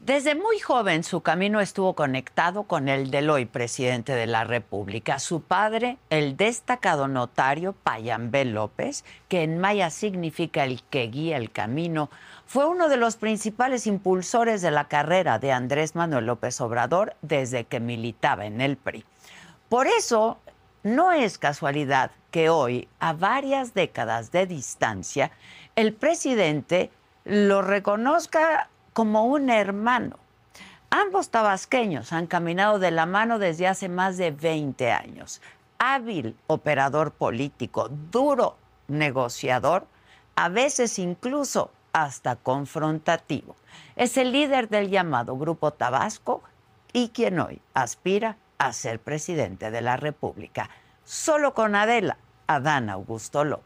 Desde muy joven su camino estuvo conectado con el del hoy presidente de la República, su padre, el destacado notario Payambé López, que en maya significa el que guía el camino, fue uno de los principales impulsores de la carrera de Andrés Manuel López Obrador desde que militaba en el PRI. Por eso, no es casualidad que hoy, a varias décadas de distancia, el presidente lo reconozca como un hermano. Ambos tabasqueños han caminado de la mano desde hace más de 20 años. Hábil operador político, duro negociador, a veces incluso hasta confrontativo. Es el líder del llamado Grupo Tabasco y quien hoy aspira a ser presidente de la República. Solo con Adela, Adán Augusto López.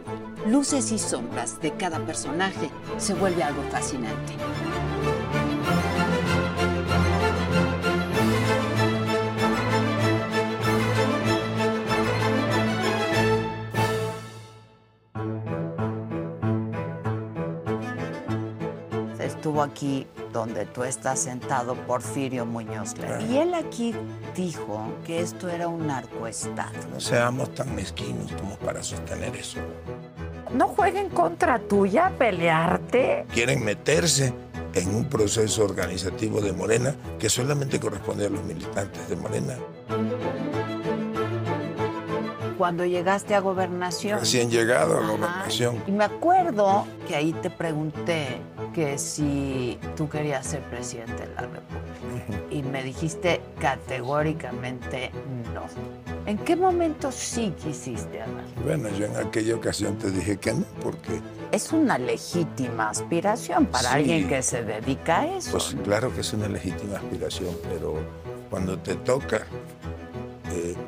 luces y sombras de cada personaje se vuelve algo fascinante. Estuvo aquí donde tú estás sentado, Porfirio Muñoz. Y él aquí dijo que esto era un narcoestado. No seamos tan mezquinos como para sostener eso. No jueguen contra tuya a pelearte. Quieren meterse en un proceso organizativo de Morena que solamente corresponde a los militantes de Morena. Cuando llegaste a gobernación. Recién llegado a gobernación. Y me acuerdo que ahí te pregunté que si tú querías ser presidente de la República. Y me dijiste categóricamente no. ¿En qué momento sí quisiste, Ana? Bueno, yo en aquella ocasión te dije que no, porque... Es una legítima aspiración para alguien que se dedica a eso. Pues claro que es una legítima aspiración, pero cuando te toca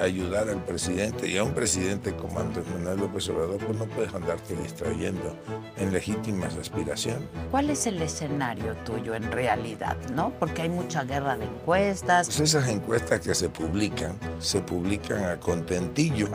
ayudar al presidente y a un presidente como Andrés Manuel López Obrador, pues no puedes andarte distrayendo en legítimas aspiraciones. ¿Cuál es el escenario tuyo en realidad, no? Porque hay mucha guerra de encuestas. Pues esas encuestas que se publican, se publican a contentillo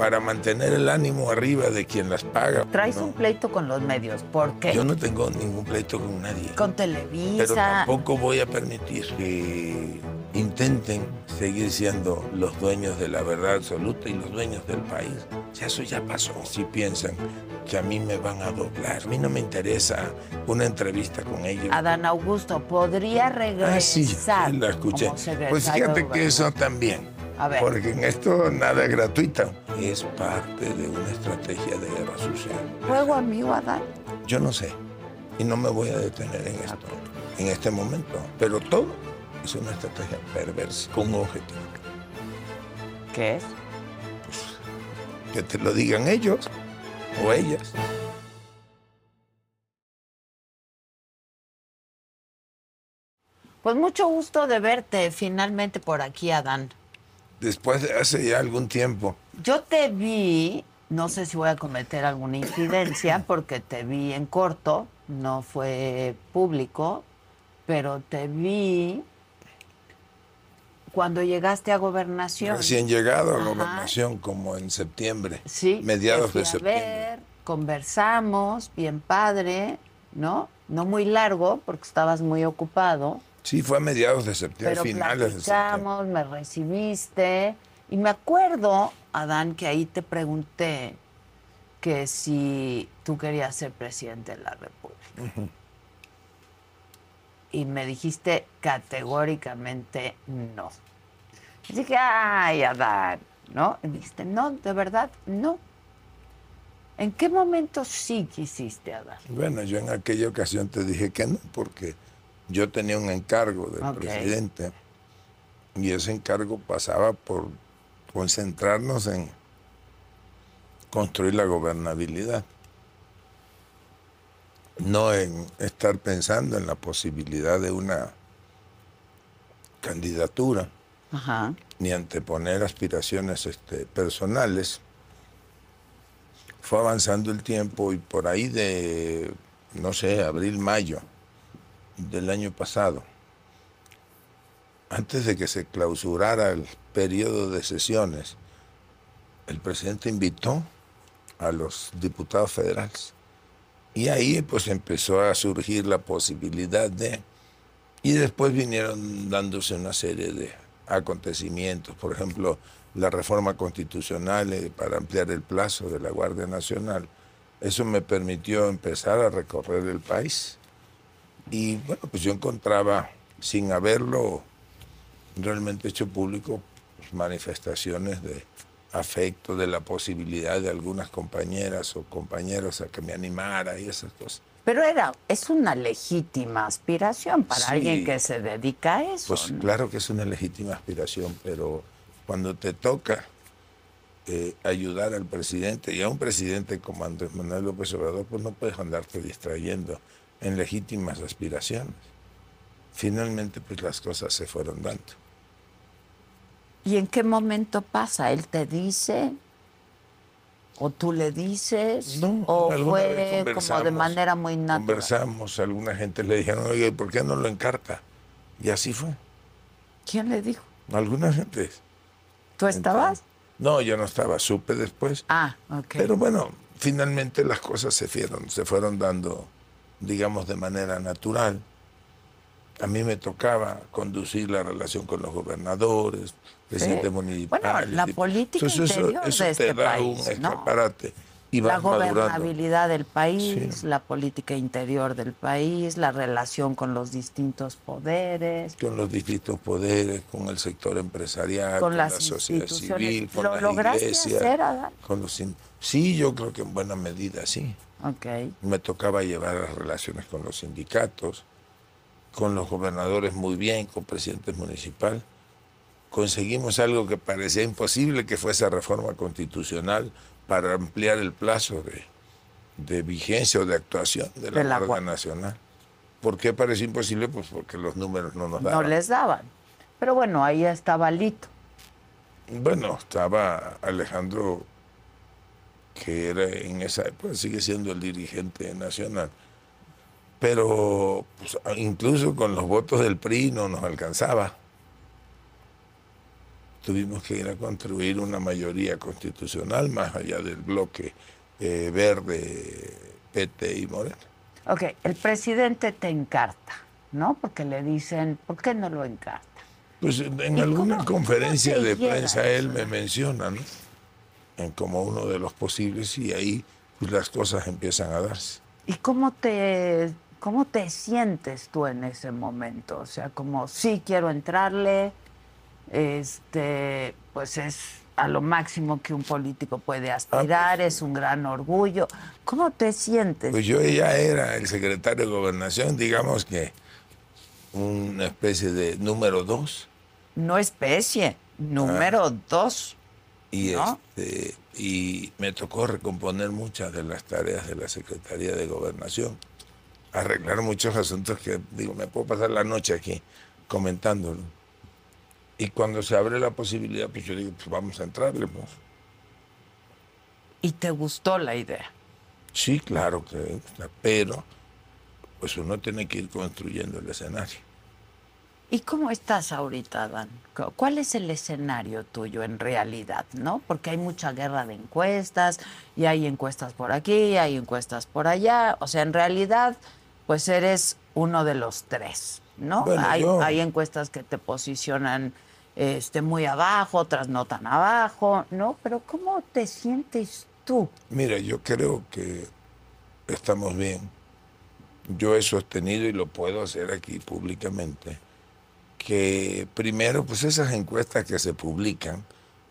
para mantener el ánimo arriba de quien las paga. Traes un pleito con los medios, ¿por qué? Yo no tengo ningún pleito con nadie. Con Televisa. Pero tampoco voy a permitir que intenten seguir siendo los dueños de la verdad absoluta y los dueños del país. Ya eso ya pasó. Si piensan que a mí me van a doblar, a mí no me interesa una entrevista con ellos. Adán Augusto, ¿podría regresar? Ah, sí, la escuché. Pues fíjate que eso también. A ver. Porque en esto nada es gratuito. Es parte de una estrategia de guerra social. ¿Juego amigo, Adán? Yo no sé. Y no me voy a detener en esto, en este momento. Pero todo es una estrategia perversa con un objetivo. ¿Qué es? Pues, que te lo digan ellos o ellas. Pues mucho gusto de verte finalmente por aquí, Adán. Después de hace ya algún tiempo. Yo te vi, no sé si voy a cometer alguna incidencia, porque te vi en corto, no fue público, pero te vi cuando llegaste a gobernación. Recién llegado a gobernación, como en septiembre. Sí. Mediados de a septiembre. Ver, conversamos, bien padre, ¿no? No muy largo, porque estabas muy ocupado. Sí, fue a mediados de septiembre, pero finales de septiembre. me recibiste. Y me acuerdo, Adán, que ahí te pregunté que si tú querías ser presidente de la República. y me dijiste categóricamente no. Y dije, ay, Adán, ¿no? Y me dijiste, no, de verdad, no. ¿En qué momento sí quisiste, Adán? Bueno, yo en aquella ocasión te dije que no, porque yo tenía un encargo del presidente y ese encargo pasaba por concentrarnos en construir la gobernabilidad, no en estar pensando en la posibilidad de una candidatura Ajá. ni anteponer aspiraciones este, personales. Fue avanzando el tiempo y por ahí de, no sé, abril, mayo del año pasado, antes de que se clausurara el periodo de sesiones, el presidente invitó a los diputados federales. Y ahí pues empezó a surgir la posibilidad de... Y después vinieron dándose una serie de acontecimientos, por ejemplo, la reforma constitucional eh, para ampliar el plazo de la Guardia Nacional. Eso me permitió empezar a recorrer el país. Y bueno, pues yo encontraba, sin haberlo realmente hecho público, pues, manifestaciones de afecto, de la posibilidad de algunas compañeras o compañeros a que me animara y esas cosas. Pero era, es una legítima aspiración para Sí. alguien que se dedica a eso. Pues ¿no? claro que es una legítima aspiración, pero cuando te toca eh, ayudar al presidente y a un presidente como Andrés Manuel López Obrador, pues no puedes andarte distrayendo en legítimas aspiraciones. Finalmente, pues las cosas se fueron dando. ¿Y en qué momento pasa? ¿Él te dice? ¿O tú le dices? No, ¿O fue como de manera muy natural? Conversamos, alguna gente le dijeron, oye, ¿y ¿por qué no lo encarta? Y así fue. ¿Quién le dijo? Alguna gente. ¿Tú estabas? No, yo no estaba, supe después. Ah, ok. Pero bueno, finalmente las cosas se fueron, se fueron dando, digamos, de manera natural. A mí me tocaba conducir la relación con los gobernadores, presidentes municipales. Bueno, la política Entonces, interior eso de te este da país, un ¿no? y la madurando. gobernabilidad del país, Sí. la política interior del país, la relación con los distintos poderes, Con los distintos poderes, con el sector empresarial, Con la sociedad civil, con ¿Lo las iglesias. hacer, con los Sí, yo creo que en buena medida sí. Ok. me tocaba llevar las relaciones con los sindicatos, con los gobernadores muy bien, con presidentes municipal. Conseguimos algo que parecía imposible, que fue esa reforma constitucional para ampliar el plazo de, de vigencia o de actuación de la, De la Guardia Guardia. Nacional. ¿Por qué pareció imposible? Pues porque los números no nos No daban. les daban. Pero bueno, ahí estaba Lito. Bueno, estaba Alejandro, que era en esa época, sigue siendo el dirigente nacional. Pero pues, incluso con los votos del PRI no nos alcanzaba. Tuvimos que ir a construir una mayoría constitucional más allá del bloque eh, verde, PT y Morena. Ok, el presidente te encarta, ¿no? Porque le dicen, ¿por qué no lo encarta? Pues en ¿Y alguna cómo- conferencia cómo de prensa eso? él me menciona, ¿no? Como uno de los posibles y ahí pues, las cosas empiezan a darse. ¿Y cómo te, cómo te sientes tú en ese momento? O sea, como sí quiero entrarle, este, pues es a lo máximo que un político puede aspirar, es un gran orgullo. ¿Cómo te sientes? Pues yo ya era el secretario de gobernación, digamos que una especie de número dos. No especie, número Ah. dos. Y, ¿No? este, y me tocó recomponer muchas de las tareas de la Secretaría de Gobernación, arreglar muchos asuntos que, digo, me puedo pasar la noche aquí comentándolo. Y cuando se abre la posibilidad, pues yo digo, pues vamos a entrarle, pues. Y te gustó la idea. Sí, claro que, pero pues uno tiene que ir construyendo el escenario. ¿Y cómo estás ahorita, Dan? Cu- ¿Cuál es el escenario tuyo en realidad, no? Porque hay mucha guerra de encuestas, y hay encuestas por aquí, hay encuestas por allá. O sea, en realidad, pues eres uno de los tres, ¿no? Bueno, hay, yo- hay encuestas que te posicionan este, muy abajo, otras no tan abajo, ¿no? Pero ¿cómo te sientes tú? Mira, yo creo que estamos bien. yo he sostenido y lo puedo hacer aquí públicamente, que primero, pues esas encuestas que se publican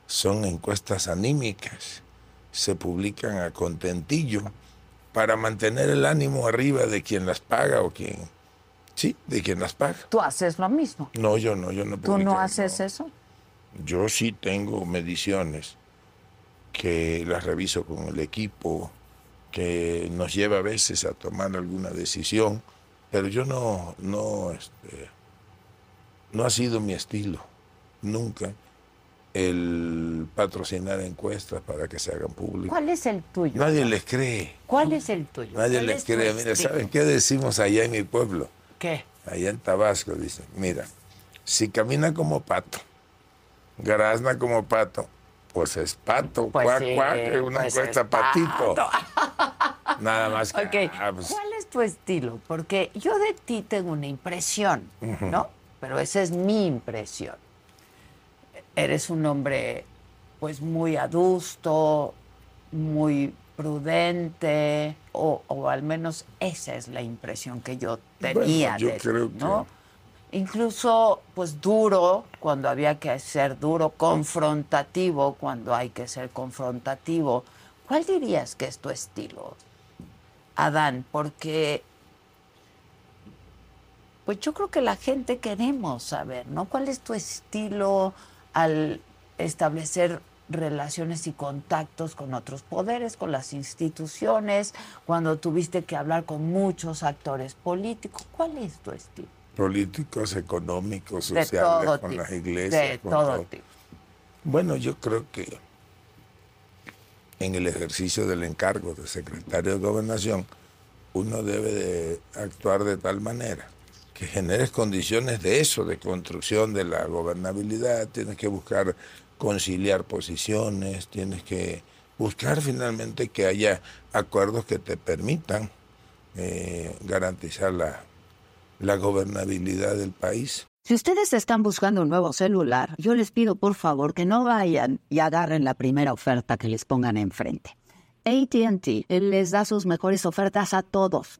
son encuestas anímicas, se publican a contentillo para mantener el ánimo arriba de quien las paga o quien, sí, de quien las paga. ¿Tú haces lo mismo? No, yo no, yo no. ¿Tú no haces eso? Yo sí tengo mediciones que las reviso con el equipo, que nos lleva a veces a tomar alguna decisión, pero yo no, no, este, no ha sido mi estilo, nunca, el patrocinar encuestas para que se hagan públicas. ¿Cuál es el tuyo? Nadie les cree. ¿Cuál es el tuyo? Nadie les cree. Mira, ¿saben qué decimos allá en mi pueblo? ¿Qué? Allá en Tabasco, dicen, mira, si camina como pato, grazna como pato, pues es pato, Pues cuac, sí, cuac, es una pues encuesta es patito. Nada más que. Ah, pues, ¿cuál es tu estilo? Porque yo de ti tengo una impresión, ¿no? Pero esa es mi impresión. Eres un hombre, pues, muy adusto, muy prudente, o, o al menos esa es la impresión que yo tenía yo de creo que- ¿no? Incluso, pues, duro cuando había que ser duro, confrontativo cuando hay que ser confrontativo. ¿Cuál dirías que es tu estilo, Adán? Porque, pues yo creo que la gente queremos saber, ¿no? ¿Cuál es tu estilo al establecer relaciones y contactos con otros poderes, con las instituciones, cuando tuviste que hablar con muchos actores políticos? ¿Cuál es tu estilo? políticos, económicos, De sociales, todo con tipo. las iglesias. De con todo tipo. Bueno, yo creo que en el ejercicio del encargo de secretario de gobernación, uno debe de actuar de tal manera que generes condiciones de eso, de construcción de la gobernabilidad, tienes que buscar conciliar posiciones, tienes que buscar finalmente que haya acuerdos que te permitan eh, garantizar la, la gobernabilidad del país. Si ustedes están buscando un nuevo celular, yo les pido por favor que no vayan y agarren la primera oferta que les pongan enfrente. ATT les da sus mejores ofertas a todos.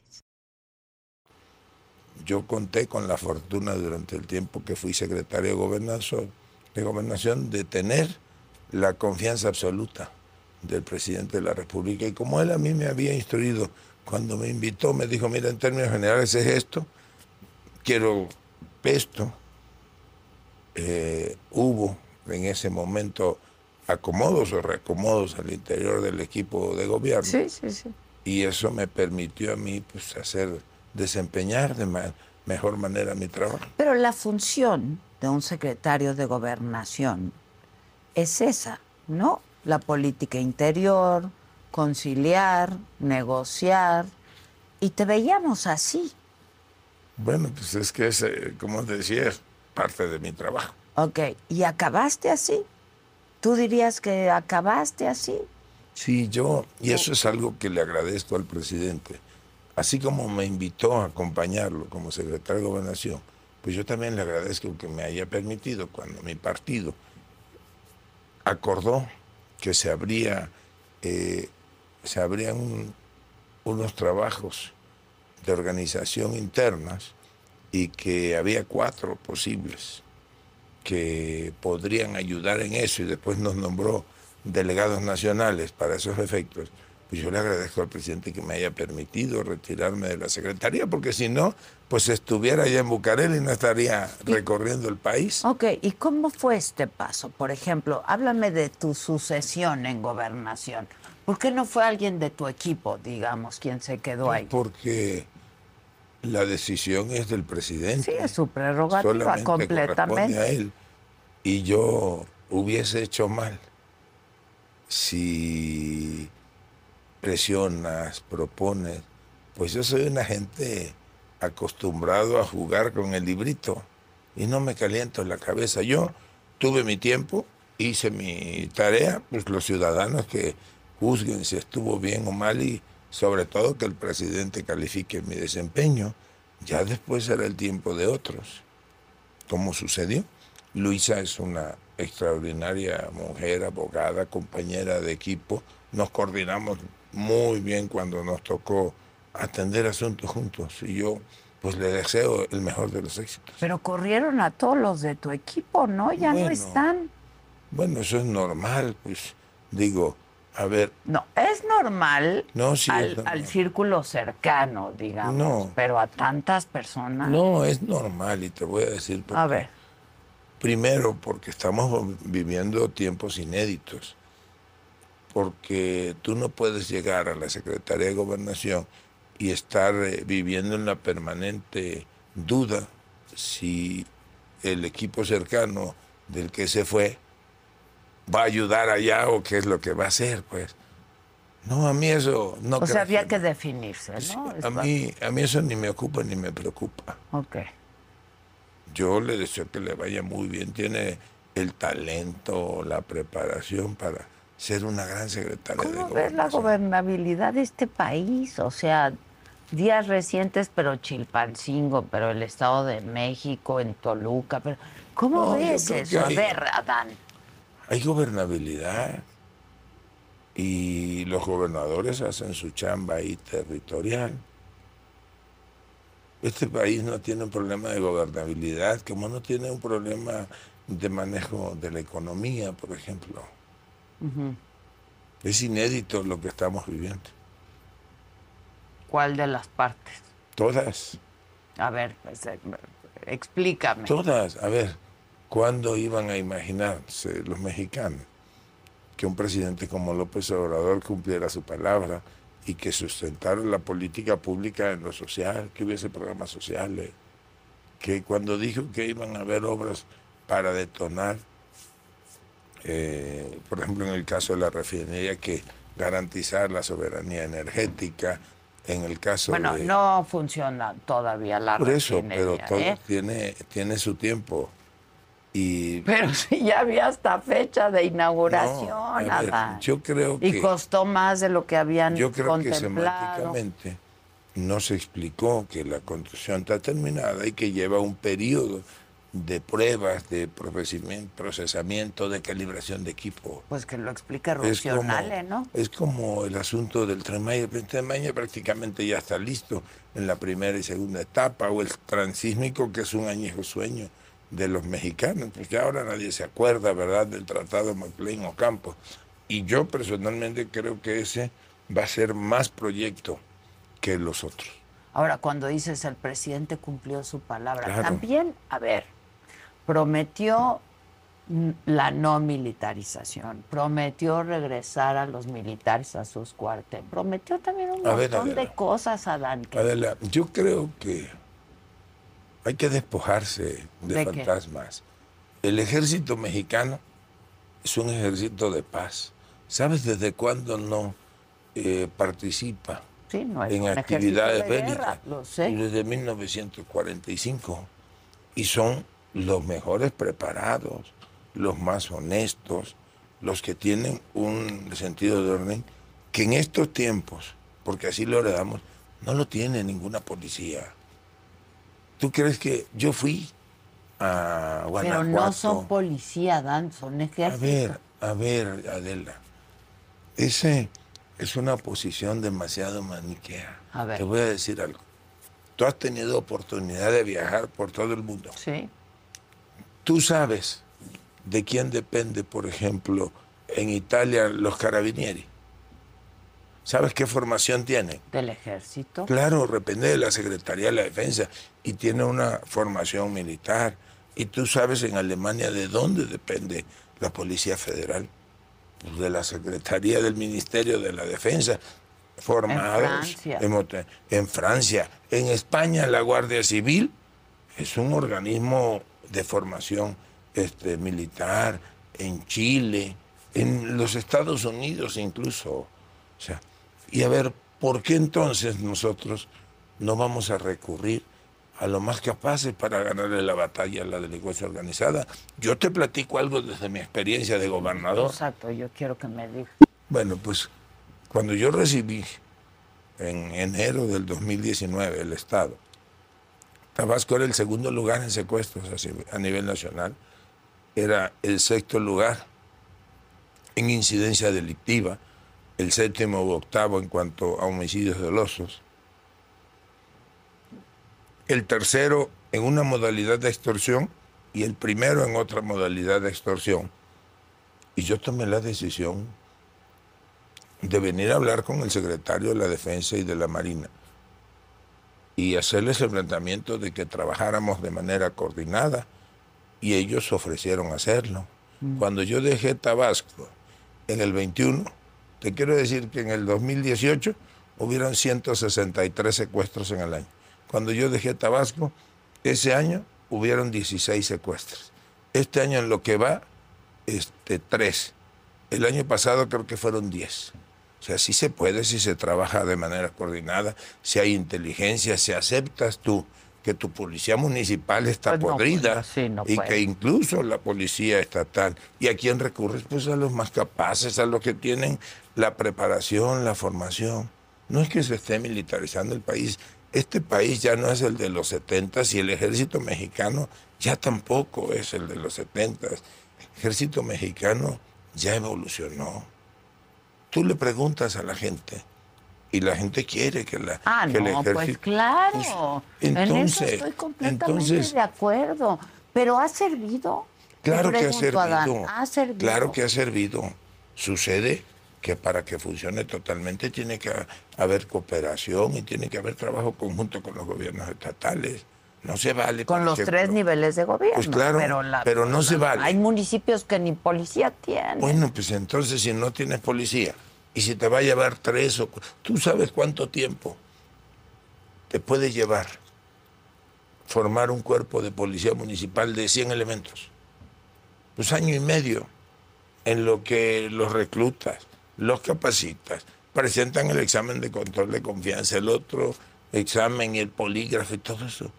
Yo conté con la fortuna durante el tiempo que fui secretario de gobernación, de gobernación de tener la confianza absoluta del presidente de la República. Y como él a mí me había instruido, cuando me invitó, me dijo, mira, en términos generales es esto, quiero esto. Eh, hubo en ese momento acomodos o reacomodos al interior del equipo de gobierno Sí, sí, sí. y eso me permitió a mí pues, hacer desempeñar de ma- mejor manera mi trabajo. Pero la función de un secretario de gobernación es esa, ¿no? La política interior, conciliar, negociar. Y te veíamos así. Bueno, pues es que es, como te decía, es parte de mi trabajo. Ok, ¿y acabaste así? ¿Tú dirías que acabaste así? Sí, yo, y eso es algo que le agradezco al presidente. Así como me invitó a acompañarlo como secretario de gobernación, pues yo también le agradezco que me haya permitido, cuando mi partido acordó que se eh, se abrían un- unos trabajos de organización internas y que había cuatro posibles que podrían ayudar en eso y después nos nombró delegados nacionales para esos efectos, pues yo le agradezco al presidente que me haya permitido retirarme de la secretaría, porque si no, pues estuviera allá en Bucareli y no estaría recorriendo el país. Ok, ¿y cómo fue este paso? Por ejemplo, háblame de tu sucesión en gobernación. ¿Por qué no fue alguien de tu equipo, digamos, quien se quedó ahí? Porque la decisión es del presidente. Sí, es su prerrogativa Solamente completamente. a él. Y yo hubiese hecho mal si presionas, propones. Pues yo soy una gente acostumbrado a jugar con el librito y no me caliento la cabeza. Yo tuve mi tiempo, hice mi tarea, pues los ciudadanos que juzguen si estuvo bien o mal y sobre todo que el presidente califique mi desempeño. Ya después será el tiempo de otros. ¿Cómo sucedió? Luisa es una extraordinaria mujer, abogada, compañera de equipo. Nos coordinamos muy bien cuando nos tocó atender asuntos juntos y yo pues le deseo el mejor de los éxitos. Pero corrieron a todos los de tu equipo, ¿no? Ya no están. Bueno, eso es normal, pues digo, a ver, No, es normal, No, sí, es al, normal. al círculo cercano, digamos. No. Pero a tantas personas. no es normal y te voy a decir por A ver, Primero, porque estamos viviendo tiempos inéditos. Porque tú no puedes llegar a la Secretaría de Gobernación y estar eh, viviendo en la permanente duda si el equipo cercano del que se fue va a ayudar allá o qué es lo que va a hacer, pues. No, a mí eso no o sea, había que- definirse, ¿no? A mí, a mí eso ni me ocupa ni me preocupa. Ok. Yo le deseo que le vaya muy bien. Tiene el talento, la preparación para ser una gran secretaria de ¿Cómo ves la gobernación. gobernabilidad de este país? O sea, días recientes, pero Chilpancingo, pero el Estado de México, en Toluca, pero ¿cómo No, ves eso? A hay- ver, Adán. Hay gobernabilidad y los gobernadores hacen su chamba ahí territorial. Este país no tiene un problema de gobernabilidad, como no tiene un problema de manejo de la economía, por ejemplo. Es inédito lo que estamos viviendo. ¿Cuál de las partes? Todas. A ver, pues, eh, explícame. Todas, a ver, ¿cuándo iban a imaginarse los mexicanos que un presidente como López Obrador cumpliera su palabra y que sustentara la política pública en lo social, que hubiese programas sociales, que cuando dijo que iban a haber obras para detonar, eh, por ejemplo, en el caso de la refinería, que garantizar la soberanía energética, en el caso Bueno, de... no funciona todavía la Por eso, pero todo ¿eh? tiene, tiene su tiempo. Y Pero sí, ya había hasta fecha de inauguración, No, ver, yo creo Y que- costó más de lo que habían yo creo que contemplado. semánticamente no se explicó que la construcción está terminada y que lleva un periodo de pruebas, de procesamiento, de calibración de equipo. Pues que lo explica Rucionale, ¿no? es como el asunto del Tren Maya. El Tren Maya prácticamente ya está listo en la primera y segunda etapa, o el transísmico, que es un añejo sueño de los mexicanos, porque ahora nadie se acuerda, ¿verdad?, del Tratado McLean Ocampo. Y yo personalmente creo que ese va a ser más proyecto que los otros. Ahora, cuando dices el presidente cumplió su palabra, Claro. también, a ver, prometió la no militarización, prometió regresar a los militares a sus cuarteles, prometió también un A ver, montón de cosas, Adán. que- Adela, yo creo que hay que despojarse de, ¿De qué? fantasmas. El ejército mexicano es un ejército de paz. ¿Sabes desde cuándo no eh, participa sí, no es en actividades de bélicas? Desde 1945. Y son los mejores preparados, los más honestos, los que tienen un sentido de orden que en estos tiempos, porque así lo heredamos, no lo tiene ninguna policía. ¿Tú crees que yo fui a Guanajuato? Pero no son policía, Adán, son A ejército. ver, a ver, Adela. Ese es una posición demasiado maniquea. A ver. Te voy a decir algo. Tú has tenido oportunidad de viajar por todo el mundo. Sí, Tú sabes de quién depende, por ejemplo, en Italia los carabinieri. ¿Sabes qué formación tienen? del ejército. Claro, depende de la Secretaría de la Defensa y tiene una formación militar. Y tú sabes en Alemania de dónde depende la Policía Federal. de la Secretaría del Ministerio de la Defensa, formados Francia. en, en Francia. En España la Guardia Civil es un organismo de formación este, militar, en Chile, en los Estados Unidos incluso. O sea, y a ver, ¿por qué entonces nosotros no vamos a recurrir a lo más capaces para ganarle la batalla a la delincuencia organizada? Yo te platico algo desde mi experiencia de gobernador. Exacto, yo quiero que me digas. Bueno, pues cuando yo recibí en enero del 2019 el Estado, Tabasco era el segundo lugar en secuestros a nivel nacional, era el sexto lugar en incidencia delictiva, el séptimo u octavo en cuanto a homicidios dolosos, el tercero en una modalidad de extorsión y el primero en otra modalidad de extorsión. Y yo tomé la decisión de venir a hablar con el secretario de la Defensa y de la Marina y hacerles el planteamiento de que trabajáramos de manera coordinada y ellos ofrecieron hacerlo. Cuando yo dejé Tabasco en el 21, te quiero decir que en el 2018 hubieron 163 secuestros en el año. Cuando yo dejé Tabasco, ese año hubieron 16 secuestros. Este año en lo que va, este, 3. El año pasado creo que fueron 10. O sea, sí se puede si se trabaja de manera coordinada, si hay inteligencia, si aceptas tú que tu policía municipal está Pues no podrida puede, sí, no y puede. que incluso la policía estatal. ¿Y a quién recurres? Pues a los más capaces, a los que tienen la preparación, la formación. No es que se esté militarizando el país. Este país ya no es el de los 70 y el ejército mexicano ya tampoco es el de los 70. El ejército mexicano ya evolucionó. Tú le preguntas a la gente y la gente quiere que, la, Ah, que el no, pues ejército... claro. en eso entonces- estoy completamente entonces- de acuerdo. Pero ha servido. Claro que ha servido. ha servido. Claro que ha servido. Sucede que para que funcione totalmente tiene que haber cooperación y tiene que haber trabajo conjunto con los gobiernos estatales. No se vale. Con los ejemplo, tres niveles de gobierno. Pues claro, pero, la- pero no se vale. Hay municipios que ni policía tienen. Bueno, pues entonces si no tienes policía y si te va a llevar tres o... Tú sabes cuánto tiempo te puede llevar formar un cuerpo de policía municipal de 100 elementos. Pues año y medio en lo que los reclutas, los capacitas, presentan el examen de control de confianza, el otro examen y el polígrafo y todo eso.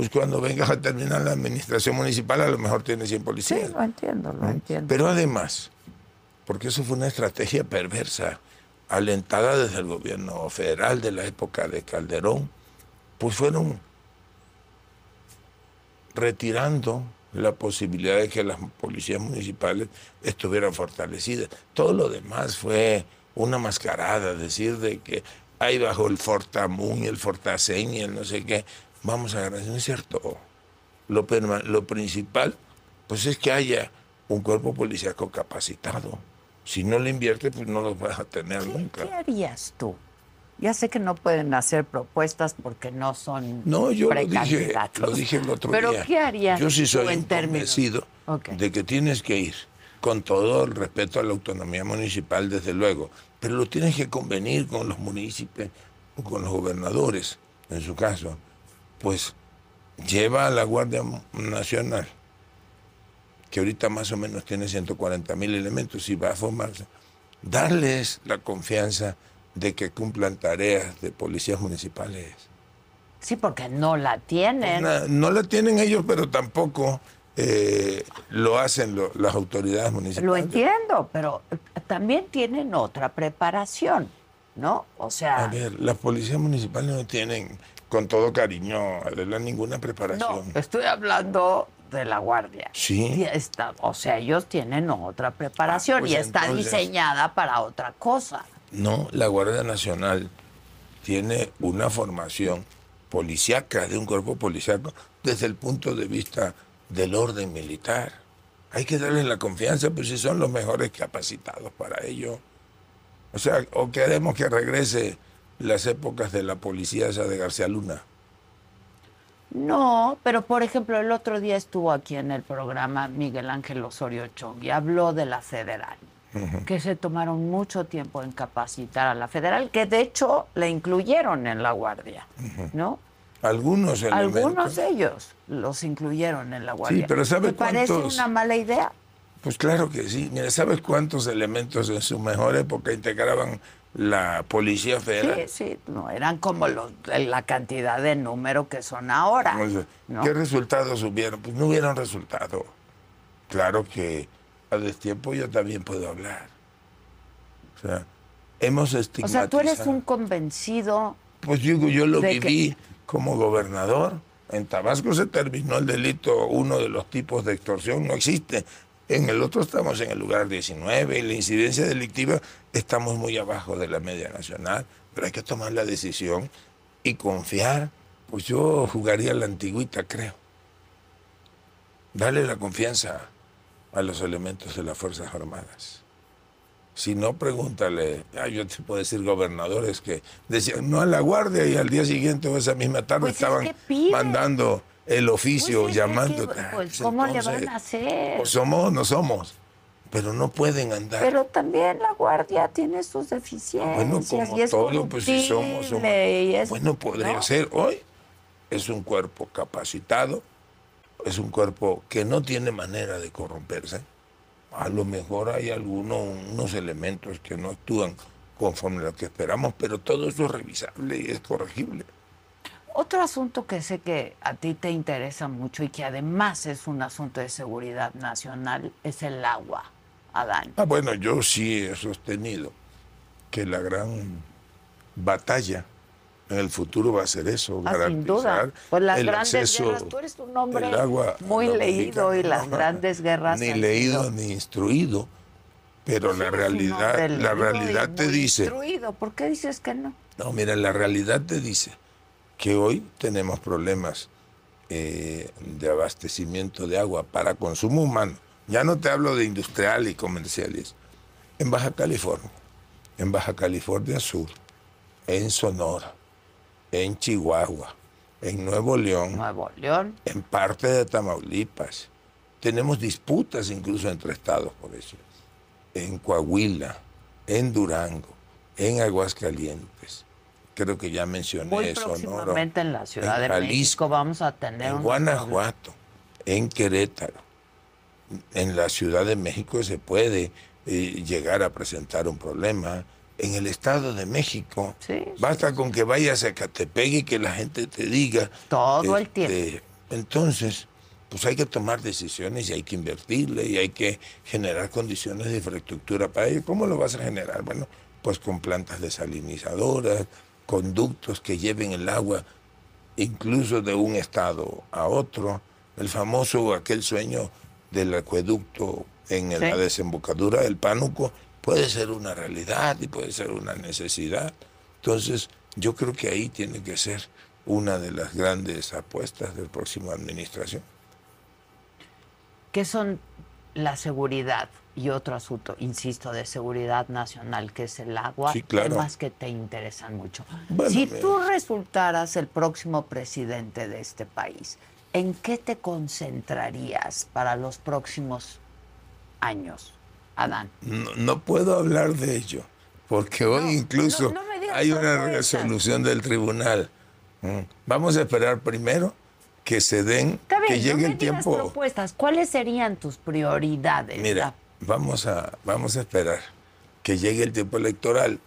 Pues cuando vengas a terminar la administración municipal a lo mejor tienes 100 sí, policías. lo entiendo, lo entiendo. Pero además, porque eso fue una estrategia perversa, alentada desde el gobierno federal de la época de Calderón, pues fueron retirando la posibilidad de que las policías municipales estuvieran fortalecidas. Todo lo demás fue una mascarada, decir de que hay bajo el Fortamun y el Fortaseñ y el no sé qué, vamos a agarrar, no es cierto. Lo, lo principal, pues es que haya un cuerpo policíaco capacitado. Si no le inviertes, pues no los vas a tener nunca. ¿Qué harías tú? Ya sé que no pueden hacer propuestas porque no son No, yo lo dije, lo dije el otro Pero día. ¿qué harías Yo sí soy en convencido de que tienes que ir con todo el respeto a la autonomía municipal, desde luego, pero lo tienes que convenir con los municipios o con los gobernadores, en su caso. Pues lleva a la Guardia Nacional, que ahorita más o menos tiene 140 mil elementos y va a formarse, darles la confianza de que cumplan tareas de policías municipales. Sí, porque no la tienen. Na- no la tienen ellos, pero tampoco eh, lo hacen lo- las autoridades municipales. Lo entiendo, pero también tienen otra preparación, ¿no? O sea, A ver, las policías municipales no tienen, con todo cariño, Adela, ninguna no, preparación. estoy hablando de la guardia. Sí. Está- o sea, ellos tienen otra preparación Ah, pues y está entonces- diseñada para otra cosa. No, la Guardia Nacional tiene una formación policíaca, de un cuerpo policíaco, desde el punto de vista del orden militar. Hay que darles la confianza, pues si son los mejores capacitados para ello. O sea, o queremos que regrese las épocas de la policía esa de García Luna. No, pero por ejemplo, el otro día estuvo aquí en el programa Miguel Ángel Osorio Chong y habló de la federal. que se tomaron mucho tiempo en capacitar a la federal, que de hecho la incluyeron en la guardia, ¿no? Algunos elementos. Algunos de ellos los incluyeron en la guardia. Sí, pero ¿sabe ¿Te parece cuántos? una mala idea? Pues claro que sí. Mira, ¿sabes cuántos elementos en su mejor época integraban la Policía Federal? Sí, sí, no eran como los, la cantidad de número que son ahora. O sea, ¿no? ¿Qué resultados hubieron? Pues no hubieron resultado. Claro que a destiempo yo también puedo hablar. O sea, hemos O estigmatizado. sea, tú eres un convencido. Pues digo, yo lo que- viví como gobernador. En Tabasco se terminó el delito, uno de los tipos de extorsión no existe. En el otro estamos en el lugar 19 y la incidencia delictiva estamos muy abajo de la media nacional, pero hay que tomar la decisión y confiar. Pues yo jugaría la antigüita, creo. Dale la confianza a los elementos de las Fuerzas Armadas. Si no, pregúntale. Ah, yo te puedo decir gobernadores que decían no a la guardia y al día siguiente o esa misma tarde Pues es estaban que mandando el oficio, Pues es que, llamando. pues, Ah, pues, ¿cómo le van a hacer? O somos o no somos. Pero no pueden andar. Pero también la guardia tiene sus deficiencias. bueno, como y es todo, pues si somos. y es- bueno, podría ¿no? ser. Hoy es un cuerpo capacitado, es un cuerpo que no tiene manera de corromperse. A lo mejor hay algunos unos elementos que no actúan conforme a lo que esperamos, pero todo eso es revisable y es corregible. Otro asunto que sé que a ti te interesa mucho y que además es un asunto de seguridad nacional es el agua, Adán. Ah, bueno, yo sí he sostenido que la gran batalla en el futuro va a ser eso, Ah, sin duda. Pues las el grandes acceso guerras, tú eres un hombre agua muy leído y las grandes guerras Ni leído sido- ni instruido, pero la realidad, la realidad te dice, instruido. ¿Por qué dices que no? no, mira, la realidad te dice que hoy tenemos problemas eh, de abastecimiento de agua para consumo humano. Ya no te hablo de industrial y comerciales. En Baja California, en Baja California Sur, en Sonora, en Chihuahua, en Nuevo León, Nuevo León. en parte de Tamaulipas. Tenemos disputas incluso entre estados por eso. En Coahuila, en Durango, en Aguascalientes. Creo que ya mencioné Muy Sonora. en la Ciudad en de Jalisco, México vamos a tener En Guanajuato, en Querétaro, en la Ciudad de México se puede eh, llegar a presentar un problema. En el Estado de México, Sí, basta con que vayas a Catepec y que la gente te diga. Todo el este, tiempo. Entonces, pues hay que tomar decisiones y hay que invertirle y hay que generar condiciones de infraestructura para ello. ¿Cómo lo vas a generar? Bueno, pues con plantas desalinizadoras, conductos que lleven el agua incluso de un estado a otro. El famoso, aquel sueño del acueducto en la Sí. desembocadura del Pánuco puede ser una realidad y puede ser una necesidad. Entonces, yo creo que ahí tiene que ser una de las grandes apuestas del próximo administración. ¿Qué son la seguridad y otro asunto, insisto, de seguridad nacional, que es el agua? Sí, claro. Temas que te interesan mucho. Bueno, si tú resultaras el próximo presidente de este país, ¿en qué te concentrarías para los próximos años, Adán? No, no puedo hablar de ello, porque hoy incluso no- hay una resolución del tribunal. Mm. Vamos a esperar primero que se den, bien, que no llegue el tiempo. propuestas. ¿Cuáles serían tus prioridades? Mira, vamos a, vamos a esperar que llegue el tiempo electoral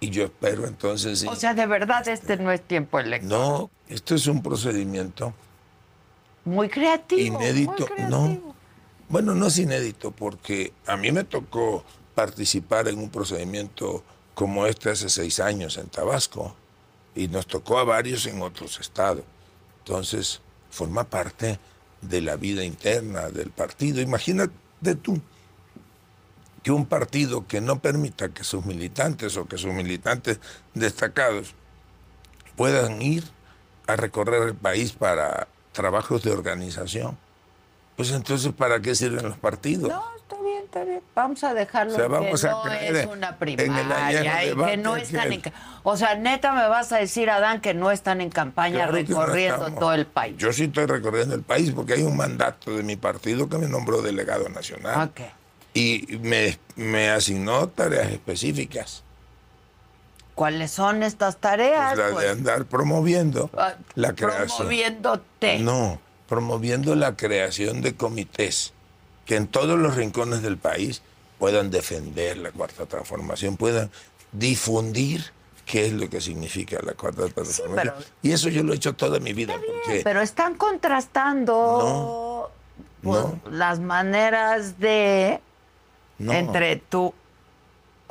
y yo espero entonces sí. O sea, de verdad este no es tiempo electoral. no, esto es un procedimiento Muy creativo. inédito. muy No, bueno, no es inédito porque a mí me tocó participar en un procedimiento como este hace seis años en Tabasco y nos tocó a varios en otros estados. Entonces, forma parte de la vida interna del partido. Imagínate tú que un partido que no permita que sus militantes o que sus militantes destacados puedan ir a recorrer el país para trabajos de organización, pues entonces ¿para qué sirven los partidos? No, está bien, está bien. Vamos a dejarlo O sea, vamos que a no es una primaria y que no están en... O sea, neta me vas a decir, Adán, que no están en campaña Claro que no recorriendo todo el país. Yo sí estoy recorriendo el país porque hay un mandato de mi partido que me nombró delegado nacional. Ok. y me, me asignó tareas específicas. ¿Cuáles son estas tareas? Pues la Pues, de andar promoviendo ah, la creación. Promoviéndote. No, promoviendo la creación de comités que en todos los rincones del país puedan defender la cuarta transformación, puedan difundir qué es lo que significa la cuarta transformación. pero- Y eso yo lo he hecho toda mi vida. porque Pero están contrastando pues, no. las maneras de no, entre tú.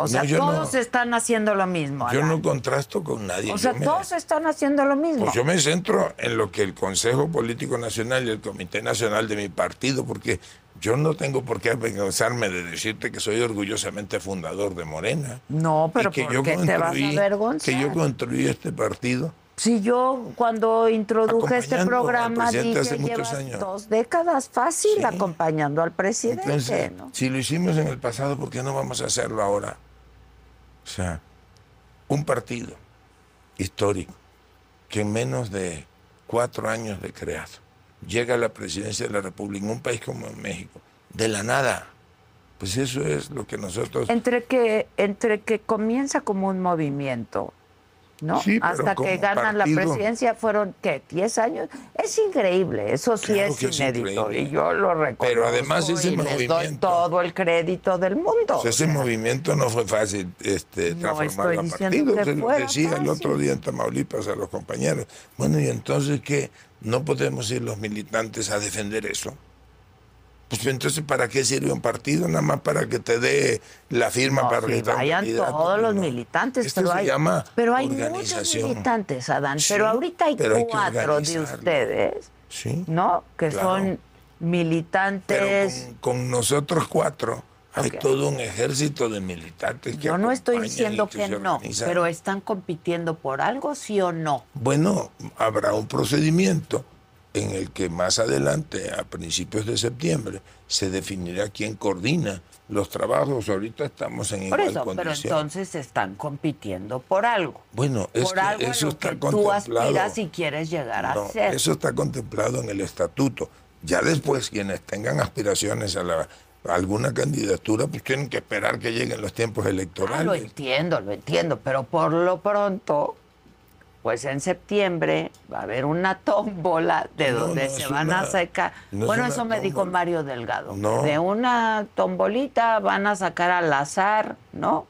O sea, todos no. están haciendo lo mismo. yo no contrasto con nadie. o sea, me- todos están haciendo lo mismo. Pues yo me centro en lo que el Consejo Político Nacional y el Comité Nacional de mi partido, porque yo no tengo por qué avergonzarme de decirte que soy orgullosamente fundador de Morena. No, pero que ¿por yo qué te vas a avergonzar? Que yo construí este partido. Si yo cuando introduje este programa dije hace llevas años". dos décadas fácil Sí. acompañando al presidente, Entonces, ¿no? si lo hicimos en el pasado, ¿por qué no vamos a hacerlo ahora? O sea, un partido histórico que en menos de cuatro años de creado llega a la presidencia de la República en un país como México, de la nada. Pues eso es lo que nosotros... Entre que entre que comienza como un movimiento, ¿no? Sí, Hasta que ganan la presidencia fueron ¿qué? 10 años. Es increíble, eso sí Claro es inédito increíble. y yo lo reconozco. Pero además ese y les doy movimiento- todo el crédito del mundo. Pues ese movimiento no fue fácil este, No transformar a diciendo partido. que Se lo fuera decía el otro día en Tamaulipas a los compañeros. Bueno, y entonces que no podemos ir los militantes a defender eso. Pues entonces, ¿para qué sirve un partido? Nada más para que te dé la firma No, para un vayan candidato. todos los militantes, Esto pero se hay, llama pero hay muchos militantes, Adán. Sí, pero ahorita hay pero hay que cuatro de ustedes, Sí. ¿no? Que Claro. son Pero militantes. con, con nosotros cuatro hay todo un ejército de militantes que Yo no estoy diciendo que, no, pero están compitiendo por algo, sí o no. Bueno, habrá un procedimiento en el que más adelante, a principios de septiembre, se definirá quién coordina los trabajos. Ahorita estamos en Por igual eso, pero condición. entonces están compitiendo por algo. bueno, es por que algo en eso lo está que tú contemplado. aspiras y quieres llegar a ser. eso está contemplado en el estatuto. Ya después, quienes tengan aspiraciones a, la, a alguna candidatura, pues tienen que esperar que lleguen los tiempos Ah, lo electorales. entiendo, lo entiendo, pero por lo pronto, pues en septiembre va a haber una tómbola de No, donde no, se es van una- a sacar. no es bueno, una eso me dijo. Mario Delgado. No. De una tombolita van a sacar al azar, ¿no?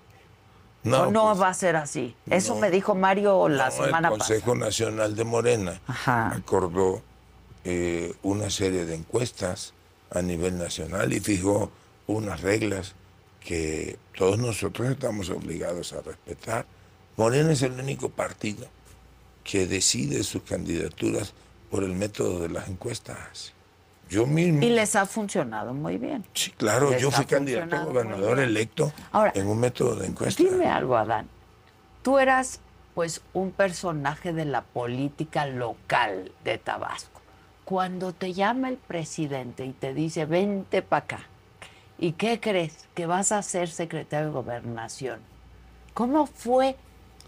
No, ¿O no pues, va a ser así? Eso me dijo Mario la semana el Consejo Nacional de Morena Ajá. acordó eh, una serie de encuestas a nivel nacional y fijó unas reglas que todos nosotros estamos obligados a respetar. Morena es el único partido que decide sus candidaturas por el método de las encuestas. Yo mismo. Y les ha funcionado muy bien. sí, claro, les yo fui candidato a gobernador electo Ahora, en un método de encuesta. Dime algo, Adán. Tú eras, pues, un personaje de la política local de Tabasco. Cuando te llama el presidente y te dice, vente para acá, ¿y qué crees? Que vas a ser secretario de gobernación. ¿Cómo fue?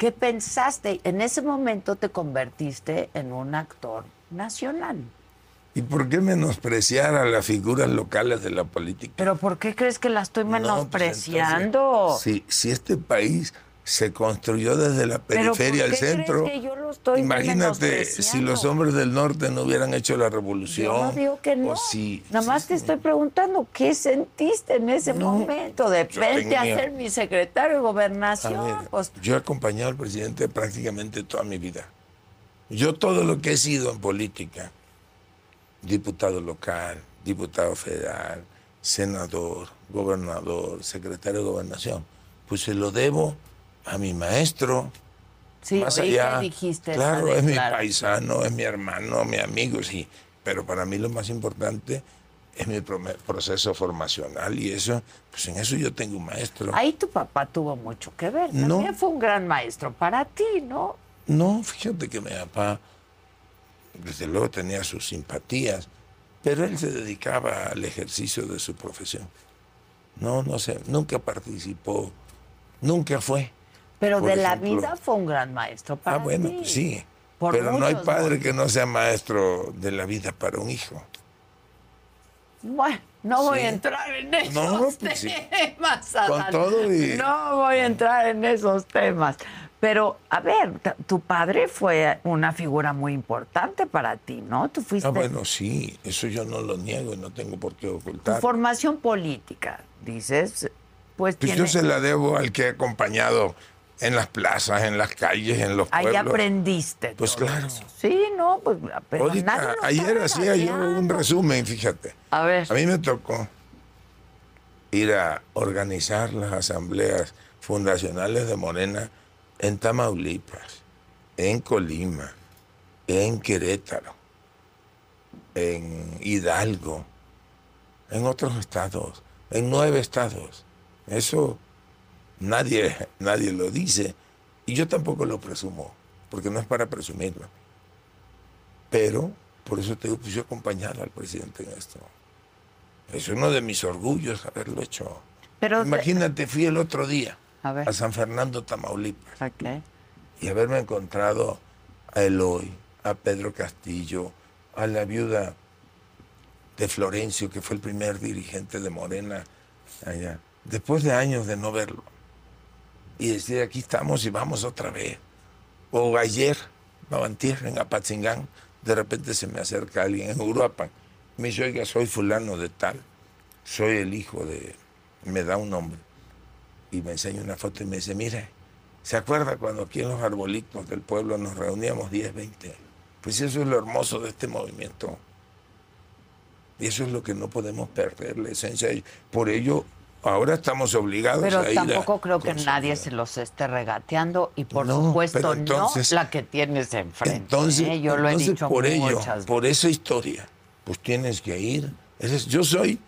¿Qué pensaste? En ese momento te convertiste en un actor nacional. ¿Y por qué menospreciar a las figuras locales de la política? ¿Pero por qué crees que la estoy No, pues, menospreciando? entonces, si, si este país se construyó desde la ¿Pero periferia al centro, que yo lo estoy imagínate si los hombres del norte no hubieran hecho la revolución. Yo no digo que no. si- Nada más te estoy preguntando qué sentiste en ese No, momento de yo vente a ser mi secretario de gobernación. ver, pues, yo he acompañado al presidente prácticamente toda mi vida. Yo todo lo que he sido en política, diputado local, diputado federal, senador, gobernador, secretario de gobernación, pues se lo debo a mi maestro. sí, más allá. dijiste claro, es mi paisano, es mi hermano, mi amigo, sí. Pero para mí lo más importante es mi proceso formacional y eso, pues en eso yo tengo un maestro. Ahí tu papá tuvo mucho que ver. No. También fue un gran maestro para ti, ¿no? No, fíjate que mi papá, desde luego tenía sus simpatías, pero él se dedicaba al ejercicio de su profesión. No, no sé, nunca participó, nunca fue. Pero Por de la vida fue un gran maestro para ah, bueno, ti. pues sí. Por pero no hay padre que no sea maestro de la vida para un hijo. Bueno, No voy a entrar en esos No, pues sí. temas. Con Adán. todo y- No voy a entrar en esos temas. Pero, a ver, tu padre fue una figura muy importante para ti, ¿no? Tú fuiste. Ah, bueno, sí, eso yo no lo niego y no tengo por qué tu ocultar. formación política, dices, pues, Pues tiene. yo se la debo al que he acompañado en las plazas, en las calles, en los Ahí pueblos. aprendiste. Pues claro. eso. Sí, no, pues. Pero nadie Ahorita, ayer hacía yo un resumen, fíjate. A ver. A mí me tocó ir a organizar las asambleas fundacionales de Morena en Tamaulipas, en Colima, en Querétaro, en Hidalgo, en otros estados, en nueve estados. Eso nadie, nadie lo dice y yo tampoco lo presumo, porque no es para presumirlo. Pero, por eso te digo, yo he acompañado al presidente en esto. Es uno de mis orgullos haberlo hecho. Pero Imagínate, fui el otro día A ver. San Fernando, Tamaulipas, y haberme encontrado a Eloy, a Pedro Castillo, a la viuda de Florencio, que fue el primer dirigente de Morena allá, después de años de no verlo. Y decir, aquí estamos y vamos otra vez. O ayer, no, en Apatzingán, de repente se me acerca alguien en Uruapan. Me dice, oiga, soy fulano de tal, soy el hijo de... Me da un nombre. Y me enseña una foto y me dice, mire, ¿se acuerda cuando aquí en los arbolitos del pueblo nos reuníamos 10, 20? Pues eso es lo hermoso de este movimiento. Y eso es lo que no podemos perder, la esencia. de ello. Por ello, ahora estamos obligados Pero a ir a tampoco creo que nadie se los esté regateando y por No, supuesto entonces- no la que tienes enfrente. Entonces, ¿eh? yo lo he entonces, dicho por ello, muchas por esa historia, pues tienes que ir. Yo soy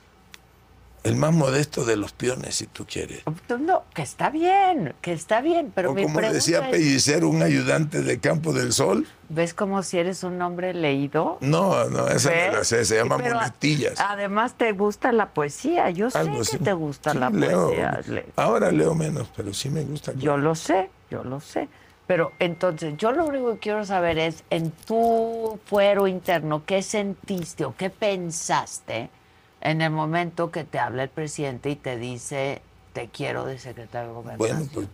el más modesto de los peones, si tú quieres. No, que está bien, que está bien, pero o mi como decía es, Pellicer, un ayudante de Campo del Sol. ¿ves como si eres un hombre leído? No, no, esa ¿Ves? la sé, se llama Pero, muletillas. Además te gusta la poesía, yo sé Algo que así. te gusta Sí, la leo. poesía. Ahora leo menos, pero sí me gusta. Yo lo sé, yo lo sé. Pero entonces, yo lo único que quiero saber es, en tu fuero interno, ¿qué sentiste o qué pensaste en el momento que te habla el presidente y te dice, te quiero de secretario de Gobernación? Bueno, pues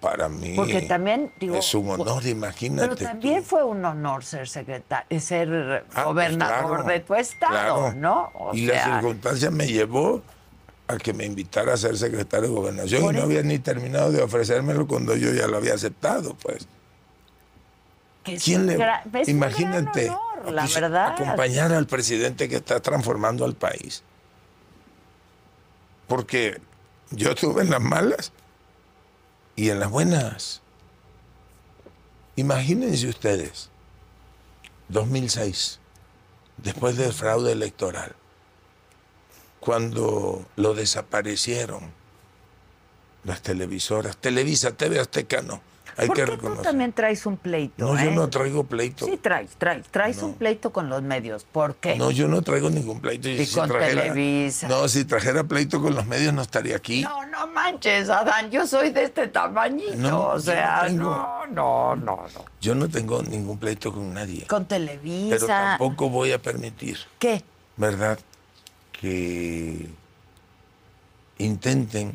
para mí Porque también, digo, es un honor, imagínate. Pero también tú. fue un honor ser secretario, ser Ah, pues gobernador claro, de tu estado, claro. ¿no? O y la sea, circunstancia me llevó a que me invitara a ser secretario de gobernación y no eso- había ni terminado de ofrecérmelo cuando yo ya lo había aceptado, pues. ¿Quién le imagínate la pues, verdad. acompañar al presidente que está transformando al país? Porque yo estuve en las malas y en las buenas. Imagínense ustedes, 2006, después del fraude electoral, cuando lo desaparecieron las televisoras, Televisa, TV Azteca no, hay ¿Por que qué tú reconocer. también traes un pleito? No, yo eh? no traigo pleito. Sí, traes, traes, traes un pleito con los medios. ¿Por qué? No, yo no traigo ningún pleito. Y con Televisa. No, si trajera pleito con los medios no estaría aquí. No, no manches, Adán, yo soy de este tamañito. No, o sea, no tengo- no, no, no, no. Yo no tengo ningún pleito con nadie. Con Pero Televisa. tampoco voy a permitir, ¿Qué? ¿verdad? Que intenten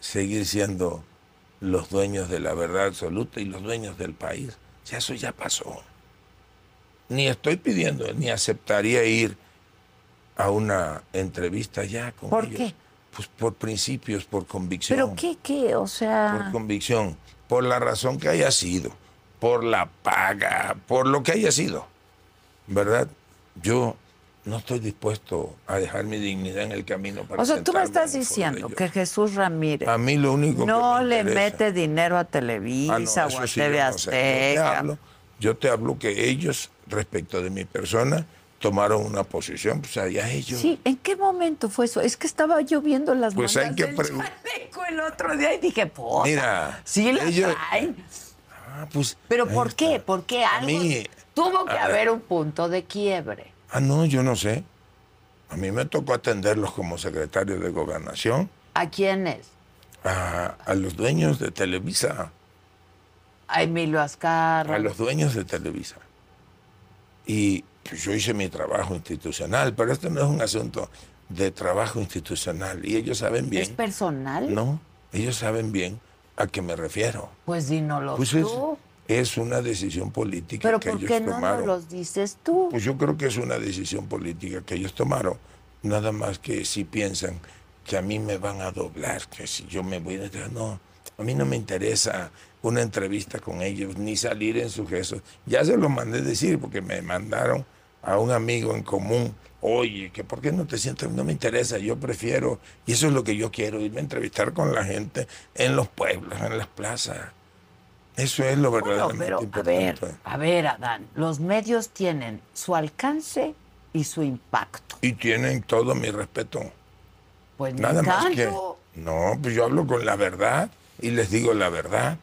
seguir siendo los dueños de la verdad absoluta y los dueños del país. Ya eso ya pasó. Ni estoy pidiendo, ni aceptaría ir a una entrevista ya con ¿Por ellos. qué? Pues por principios, por convicción. ¿Pero qué, qué? O sea... por convicción, por la razón que haya sido, por la paga, por lo que haya sido. ¿Verdad? Yo no estoy dispuesto a dejar mi dignidad en el camino para O sea, tú me estás diciendo que Jesús Ramírez a mí lo único no que me le interesa- mete dinero a Ah, no, Televisa o a sí TV no sé. Yo te Azteca. hablo- Yo te hablo que ellos, respecto de mi persona, tomaron una posición, pues allá ellos. Sí, ¿en qué momento fue eso? Es que estaba yo viendo las Pues hay que del chaleco el otro día y dije, pues, Mira, sí las ellos- traen. Ah, pues, Pero ¿por está. qué? ¿Por qué A algo? mí- Tuvo que a ver. haber un punto de quiebre. Ah, no, yo no sé. A mí me tocó atenderlos como secretario de gobernación ¿A quiénes? a, a los dueños de Televisa, A Emilio Azcarra. a los dueños de Televisa. Y pues yo hice mi trabajo institucional, pero esto no es un asunto de trabajo institucional y ellos saben bien. ¿Es personal? No, ellos saben bien a qué me refiero. Pues dínoslo Pues es, tú. es una decisión política Pero que ¿por ellos qué no tomaron. nos los dices tú? Pues yo creo que es una decisión política que ellos tomaron, nada más que si piensan que a mí me van a doblar, que si yo me voy a no, a mí no me interesa una entrevista con ellos, ni salir en sus gestos. Ya se lo mandé decir porque me mandaron a un amigo en común, oye, que por qué no te sientes, no me interesa, yo prefiero, y eso es lo que yo quiero, irme a entrevistar con la gente en los pueblos, en las plazas. Eso es lo Bueno, verdaderamente pero a importante. ver, a ver, Adán, los medios tienen su alcance y su impacto. Y tienen todo mi respeto. Pues Nada más que. No, pues yo hablo con la verdad y les digo la verdad.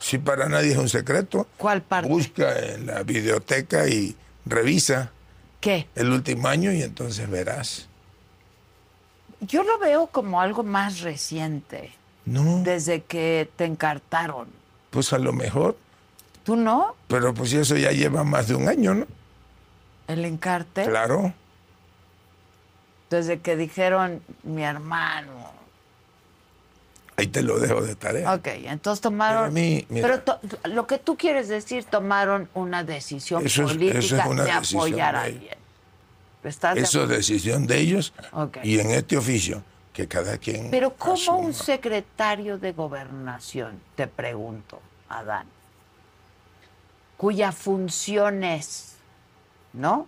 Si para nadie es un secreto, ¿Cuál parte? busca en la videoteca y revisa ¿Qué? el último año y entonces verás. Yo lo veo como algo más reciente, No, desde que te encartaron. Pues a lo mejor, ¿Tú no? pero pues eso ya lleva más de un año, ¿no? El encarte. Claro. Desde que dijeron mi hermano. Ahí te lo dejo de tarea. Ok, entonces tomaron. Pero a mí, mira. pero lo que tú quieres decir, tomaron una decisión Eso es- política eso es una de decisión apoyar a alguien. ¿Estás Eso es decisión de ellos y en este oficio, que cada quien. Pero ¿cómo un secretario de gobernación, te pregunto, Adán, cuya función es, ¿no?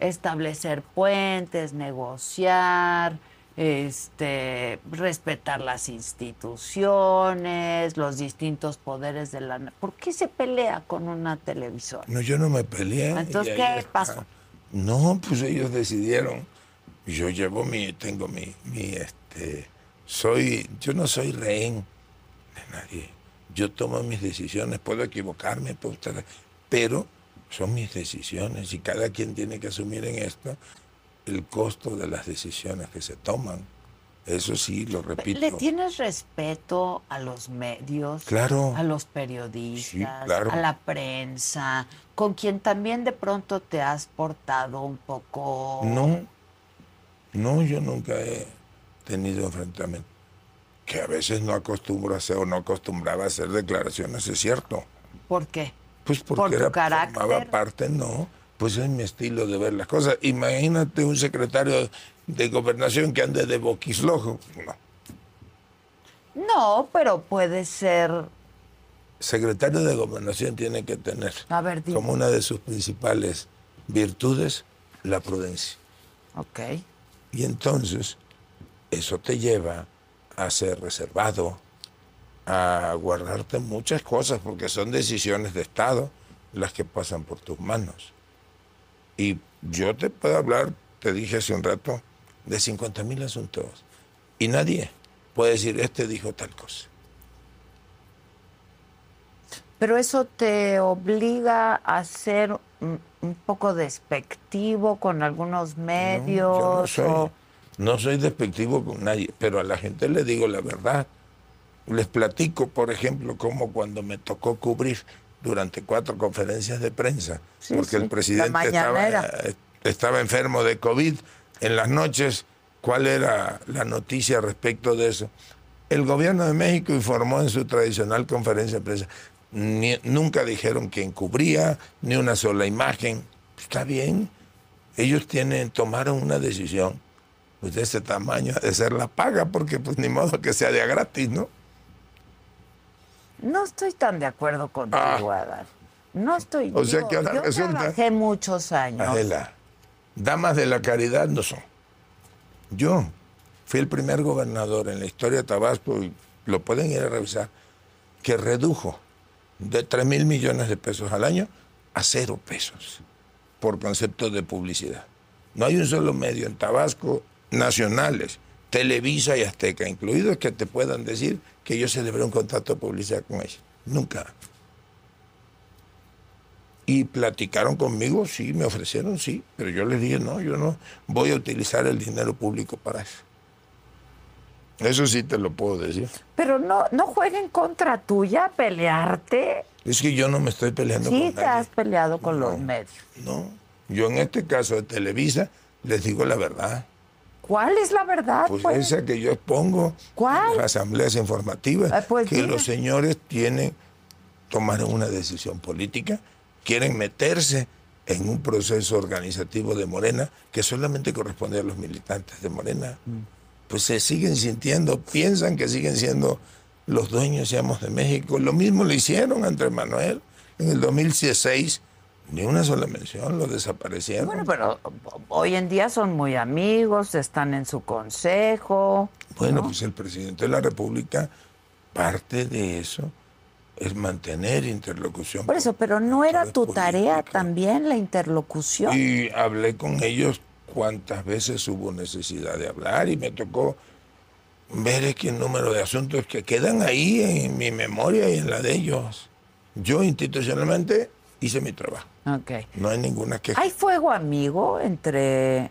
Establecer puentes, negociar, este, respetar las instituciones, los distintos poderes de la... ¿Por qué se pelea con una televisora? No, yo no me peleé. Entonces, ¿qué pasó? No, pues ellos decidieron. Yo llevo mi, tengo mi, mi, este, soy, yo no soy rehén de nadie. Yo tomo mis decisiones, puedo equivocarme, puedo estar- pero son mis decisiones y cada quien tiene que asumir en esto el costo de las decisiones que se toman. Eso sí, lo repito. ¿Le tienes respeto a los medios? Claro. A los periodistas, Sí, claro. a la prensa, con quien también de pronto te has portado un poco... No, no, yo nunca he tenido enfrentamiento. Que a veces no acostumbro a hacer o no acostumbraba a hacer declaraciones, es cierto. ¿Por qué? Pues porque ¿Por tu era, carácter? formaba parte, no. Pues es mi estilo de ver las cosas. Imagínate un secretario de gobernación que ande de boquislojo. No. No, pero puede ser... Secretario de gobernación tiene que tener A ver, dime. como una de sus principales virtudes la prudencia. Ok. Y entonces eso te lleva a ser reservado, a guardarte muchas cosas, porque son decisiones de Estado las que pasan por tus manos. Y yo te puedo hablar, te dije hace un rato, de 50 mil asuntos. Y nadie puede decir, este dijo tal cosa. Pero eso te obliga a ser un, poco despectivo con algunos medios. Yo no soy, o- no soy despectivo con nadie, pero a la gente le digo la verdad. Les platico, por ejemplo, como cuando me tocó cubrir durante cuatro conferencias de prensa, Sí, porque sí, el presidente estaba, eh, estaba enfermo de COVID en las noches. ¿Cuál era la noticia respecto de eso? El gobierno de México informó en su tradicional conferencia de prensa. Ni- nunca dijeron quién cubría, ni una sola imagen. Está bien. Ellos tienen, tomaron una decisión pues, de ese tamaño, de ser la paga, porque pues ni modo que sea de gratis, ¿no? No estoy tan de acuerdo contigo, Adán. No estoy. Ah. O sea digo, que ahora yo resulta- trabajé muchos años. Adela, damas de la caridad no son. Yo fui el primer gobernador en la historia de Tabasco, y lo pueden ir a revisar, que redujo de 3 mil millones de pesos al año a cero pesos por concepto de publicidad. No hay un solo medio en Tabasco, nacionales, Televisa y Azteca incluidos, que te puedan decir que yo celebré un contrato de publicidad con ellos. Nunca. Y platicaron conmigo, sí, me ofrecieron, sí, pero yo les dije, no, yo no voy a utilizar el dinero público para eso. Eso sí te lo puedo decir. Pero no, no jueguen contra tuya, pelearte. Es que yo no me estoy peleando Sí con te has peleado con los No. medios. No, Yo en este caso de Televisa les digo la verdad. ¿Cuál es la verdad? Pues, pues? esa que yo expongo ¿Cuál? en las asambleas informativas, Ah, pues que dime. los señores tienen, tomaron una decisión política, quieren meterse en un proceso organizativo de Morena que solamente corresponde a los militantes de Morena. Mm. Pues se siguen sintiendo, piensan que siguen siendo los dueños, seamos de México. Lo mismo le hicieron a Andrés Manuel en el 2016. Ni una sola mención, lo desaparecieron. Bueno, pero hoy en día son muy amigos, están en su consejo. Bueno, pues el presidente de la República, parte de eso es mantener interlocución. Por eso, pero no era tu tarea también la interlocución. Y hablé con ellos cuantas veces hubo necesidad de hablar y me tocó ver que el número de asuntos que quedan ahí en mi memoria y en la de ellos. Yo institucionalmente hice mi trabajo. Ok. No hay ninguna queja. ¿Hay fuego amigo entre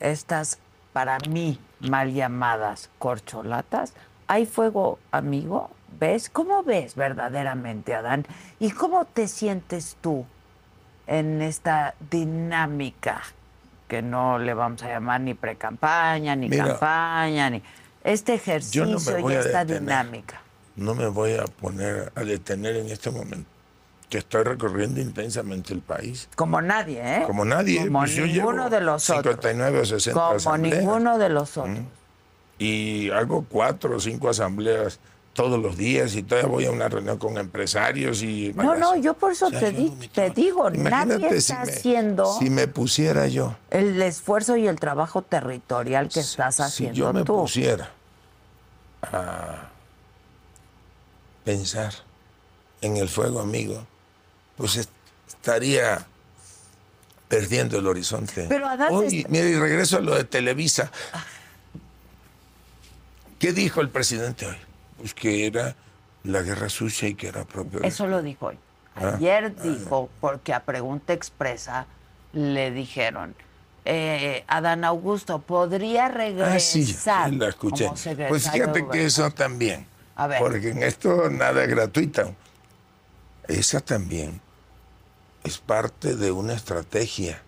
estas, para mí, mal llamadas corcholatas? ¿Hay fuego amigo? ¿Ves? ¿Cómo ves verdaderamente, Adán? ¿Y cómo te sientes tú en esta dinámica que no le vamos a llamar ni pre-campaña, ni Mira, campaña, ni este ejercicio no y esta detener. dinámica? No me voy a poner a detener en este momento, que estoy recorriendo intensamente el país. Como nadie, ¿eh? Como nadie. Como pues yo ninguno de los otros. 59 o 60 Como asambleas. ninguno de los otros. Y hago cuatro o cinco asambleas todos los días y todavía voy a una reunión con empresarios y... No, no, yo por eso te, di- te digo, Imagínate nadie si está me- haciendo Si me pusiera yo... el esfuerzo y el trabajo territorial que estás si haciendo yo me tú. pusiera a pensar en el fuego amigo, pues est- estaría perdiendo el horizonte. Pero, Adán, Hoy, es- mira, y regreso a lo de Televisa. ¿Qué dijo el presidente hoy? Pues que era la guerra sucia y que era propio. Eso lo dijo hoy. Ah, Ayer dijo, porque a pregunta expresa le dijeron, eh, Adán Augusto, ¿podría regresar Ah, sí, la escuché. como Pues fíjate que eso también. A ver. Porque en esto nada es gratuito. Esa también es parte de una estrategia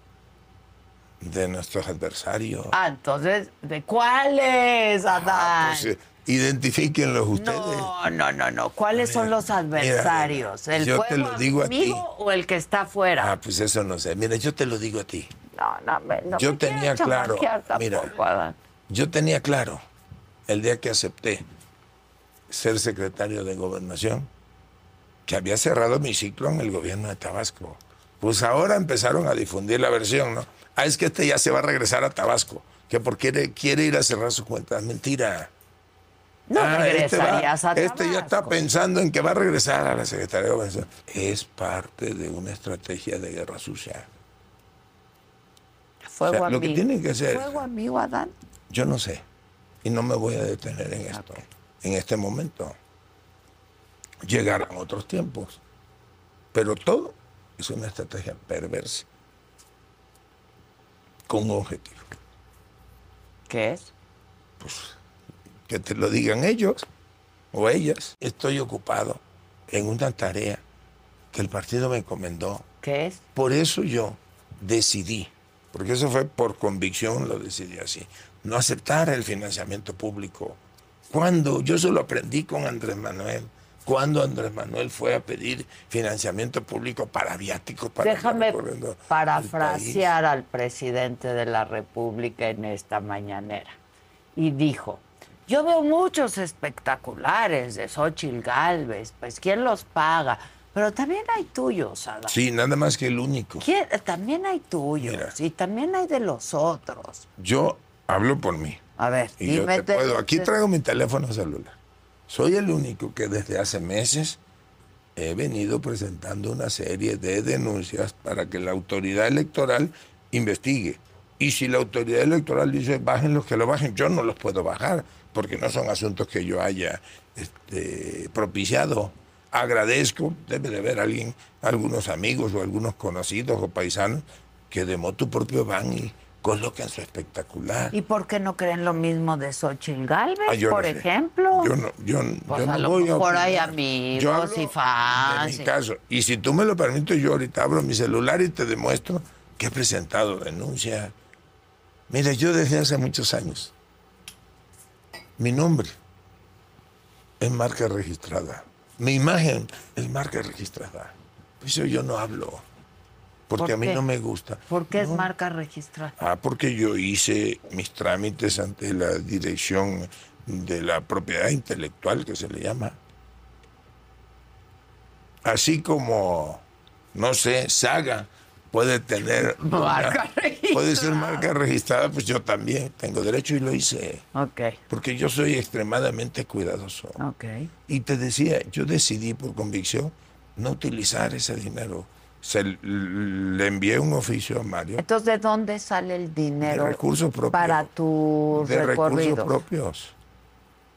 de nuestros adversarios. Ah, entonces, ¿de cuáles, Adán? Ah, pues, eh, identifíquenlos ustedes. no, no, no, no. ¿Cuáles son los adversarios? ¿El yo te lo digo a ti. o el que está afuera? Ah, pues eso no sé. Mira, yo te lo digo a ti. No, no, me, no Yo me tenía claro, mira. tampoco, Adán. Yo tenía claro el día que acepté ser secretario de gobernación que había cerrado mi ciclo en el gobierno de Tabasco. Pues ahora empezaron a difundir la versión, ¿no? Ah, es que este ya se va a regresar a Tabasco, que porque quiere, quiere ir a cerrar su cuenta. Mentira. No Ah, este va- regresarías a Este ya está Tabasco. pensando en que va a regresar a la Secretaría de Gobernación. Es parte de una estrategia de guerra sucia. Fuego O sea, lo amigo. que tienen que hacer- Fuego amigo, Adán. Yo no sé. Y no me voy a detener en esto, en este momento. Llegarán otros tiempos. Pero todo es una estrategia perversa. Con un objetivo. ¿Qué es? Que te lo digan ellos o ellas. Estoy ocupado en una tarea que el partido me encomendó. ¿Qué es? Por eso yo decidí, porque eso fue por convicción, lo decidí así, no aceptar el financiamiento público. Cuando yo eso lo aprendí con Andrés Manuel, cuando Andrés Manuel fue a pedir financiamiento público para viáticos, para Déjame parafrasear al presidente de la República en esta mañanera. Y dijo, yo veo muchos espectaculares de Xochitl Galvez, pues ¿quién los paga? Pero también hay tuyos, país. Sí, nada más que el único. ¿Quién- También hay tuyos Mira. y también hay de los otros. Yo hablo por mí. A ver, Y yo dime. te puedo. Aquí traigo mi teléfono celular. Soy el único que desde hace meses he venido presentando una serie de denuncias para que la autoridad electoral investigue. Y si la autoridad electoral dice bajen los que lo bajen, yo no los puedo bajar, porque no son asuntos que yo haya este, propiciado. Agradezco, debe de haber alguien, algunos amigos o algunos conocidos o paisanos que de motu propio van y colocan su espectacular. ¿Y por qué no creen lo mismo de Xochitl Galvez, Ah, por no sé. ejemplo? Yo no, yo, Pues yo a no lo voy mejor hay amigos Yo hablo y fans mi y- caso. Y si tú me lo permites, yo ahorita abro mi celular y te demuestro que he presentado denuncia. Mira, yo desde hace muchos años, mi nombre es marca registrada. Mi imagen es marca registrada. Por eso yo no hablo. Porque ¿Por a mí no me gusta. ¿Por qué es marca registrada? Ah, porque yo hice mis trámites ante la dirección de la propiedad intelectual, que se le llama. Así como, no sé, Saga puede tener... una- Marca Puede ser registrada. marca registrada, pues yo también tengo derecho y lo hice. Ok, Porque yo soy extremadamente cuidadoso. ok. Y te decía, yo decidí por convicción no utilizar ese dinero. Se, le envié un oficio a Mario Entonces, ¿de dónde sale el dinero De recursos propios. para tu de recorrido? recursos propios.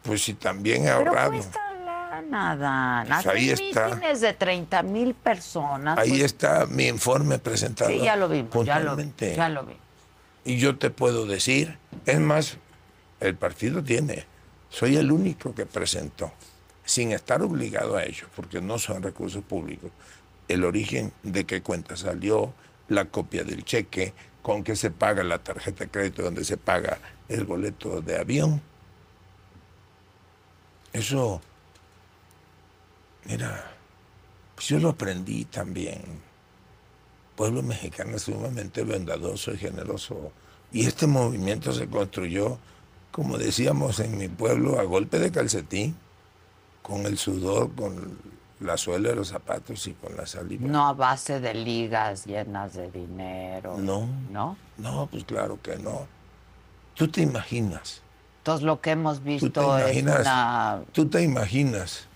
Pues si también he Pero ahorrado. cuesta lana, Dan. Pues ahí está. de 30 mil personas. Ahí pues, está mi informe presentado. Sí, ya lo vimos, ya lo, ya lo vi. Y yo te puedo decir, es más, el partido tiene, soy el único que presentó, sin estar obligado a ello, porque no son recursos públicos, el origen de qué cuenta salió, la copia del cheque, con qué se paga la tarjeta de crédito, donde se paga el boleto de avión. Eso, mira, pues yo lo aprendí también pueblo mexicano es sumamente bondadoso y generoso. Y este movimiento se construyó, como decíamos en mi pueblo, a golpe de calcetín, con el sudor, con la suela de los zapatos y con la saliva. No a base de ligas llenas de dinero. No. ¿No? No, pues claro que no. Tú te imaginas, Entonces lo que hemos tú te visto es imaginas, una... tú te imaginas,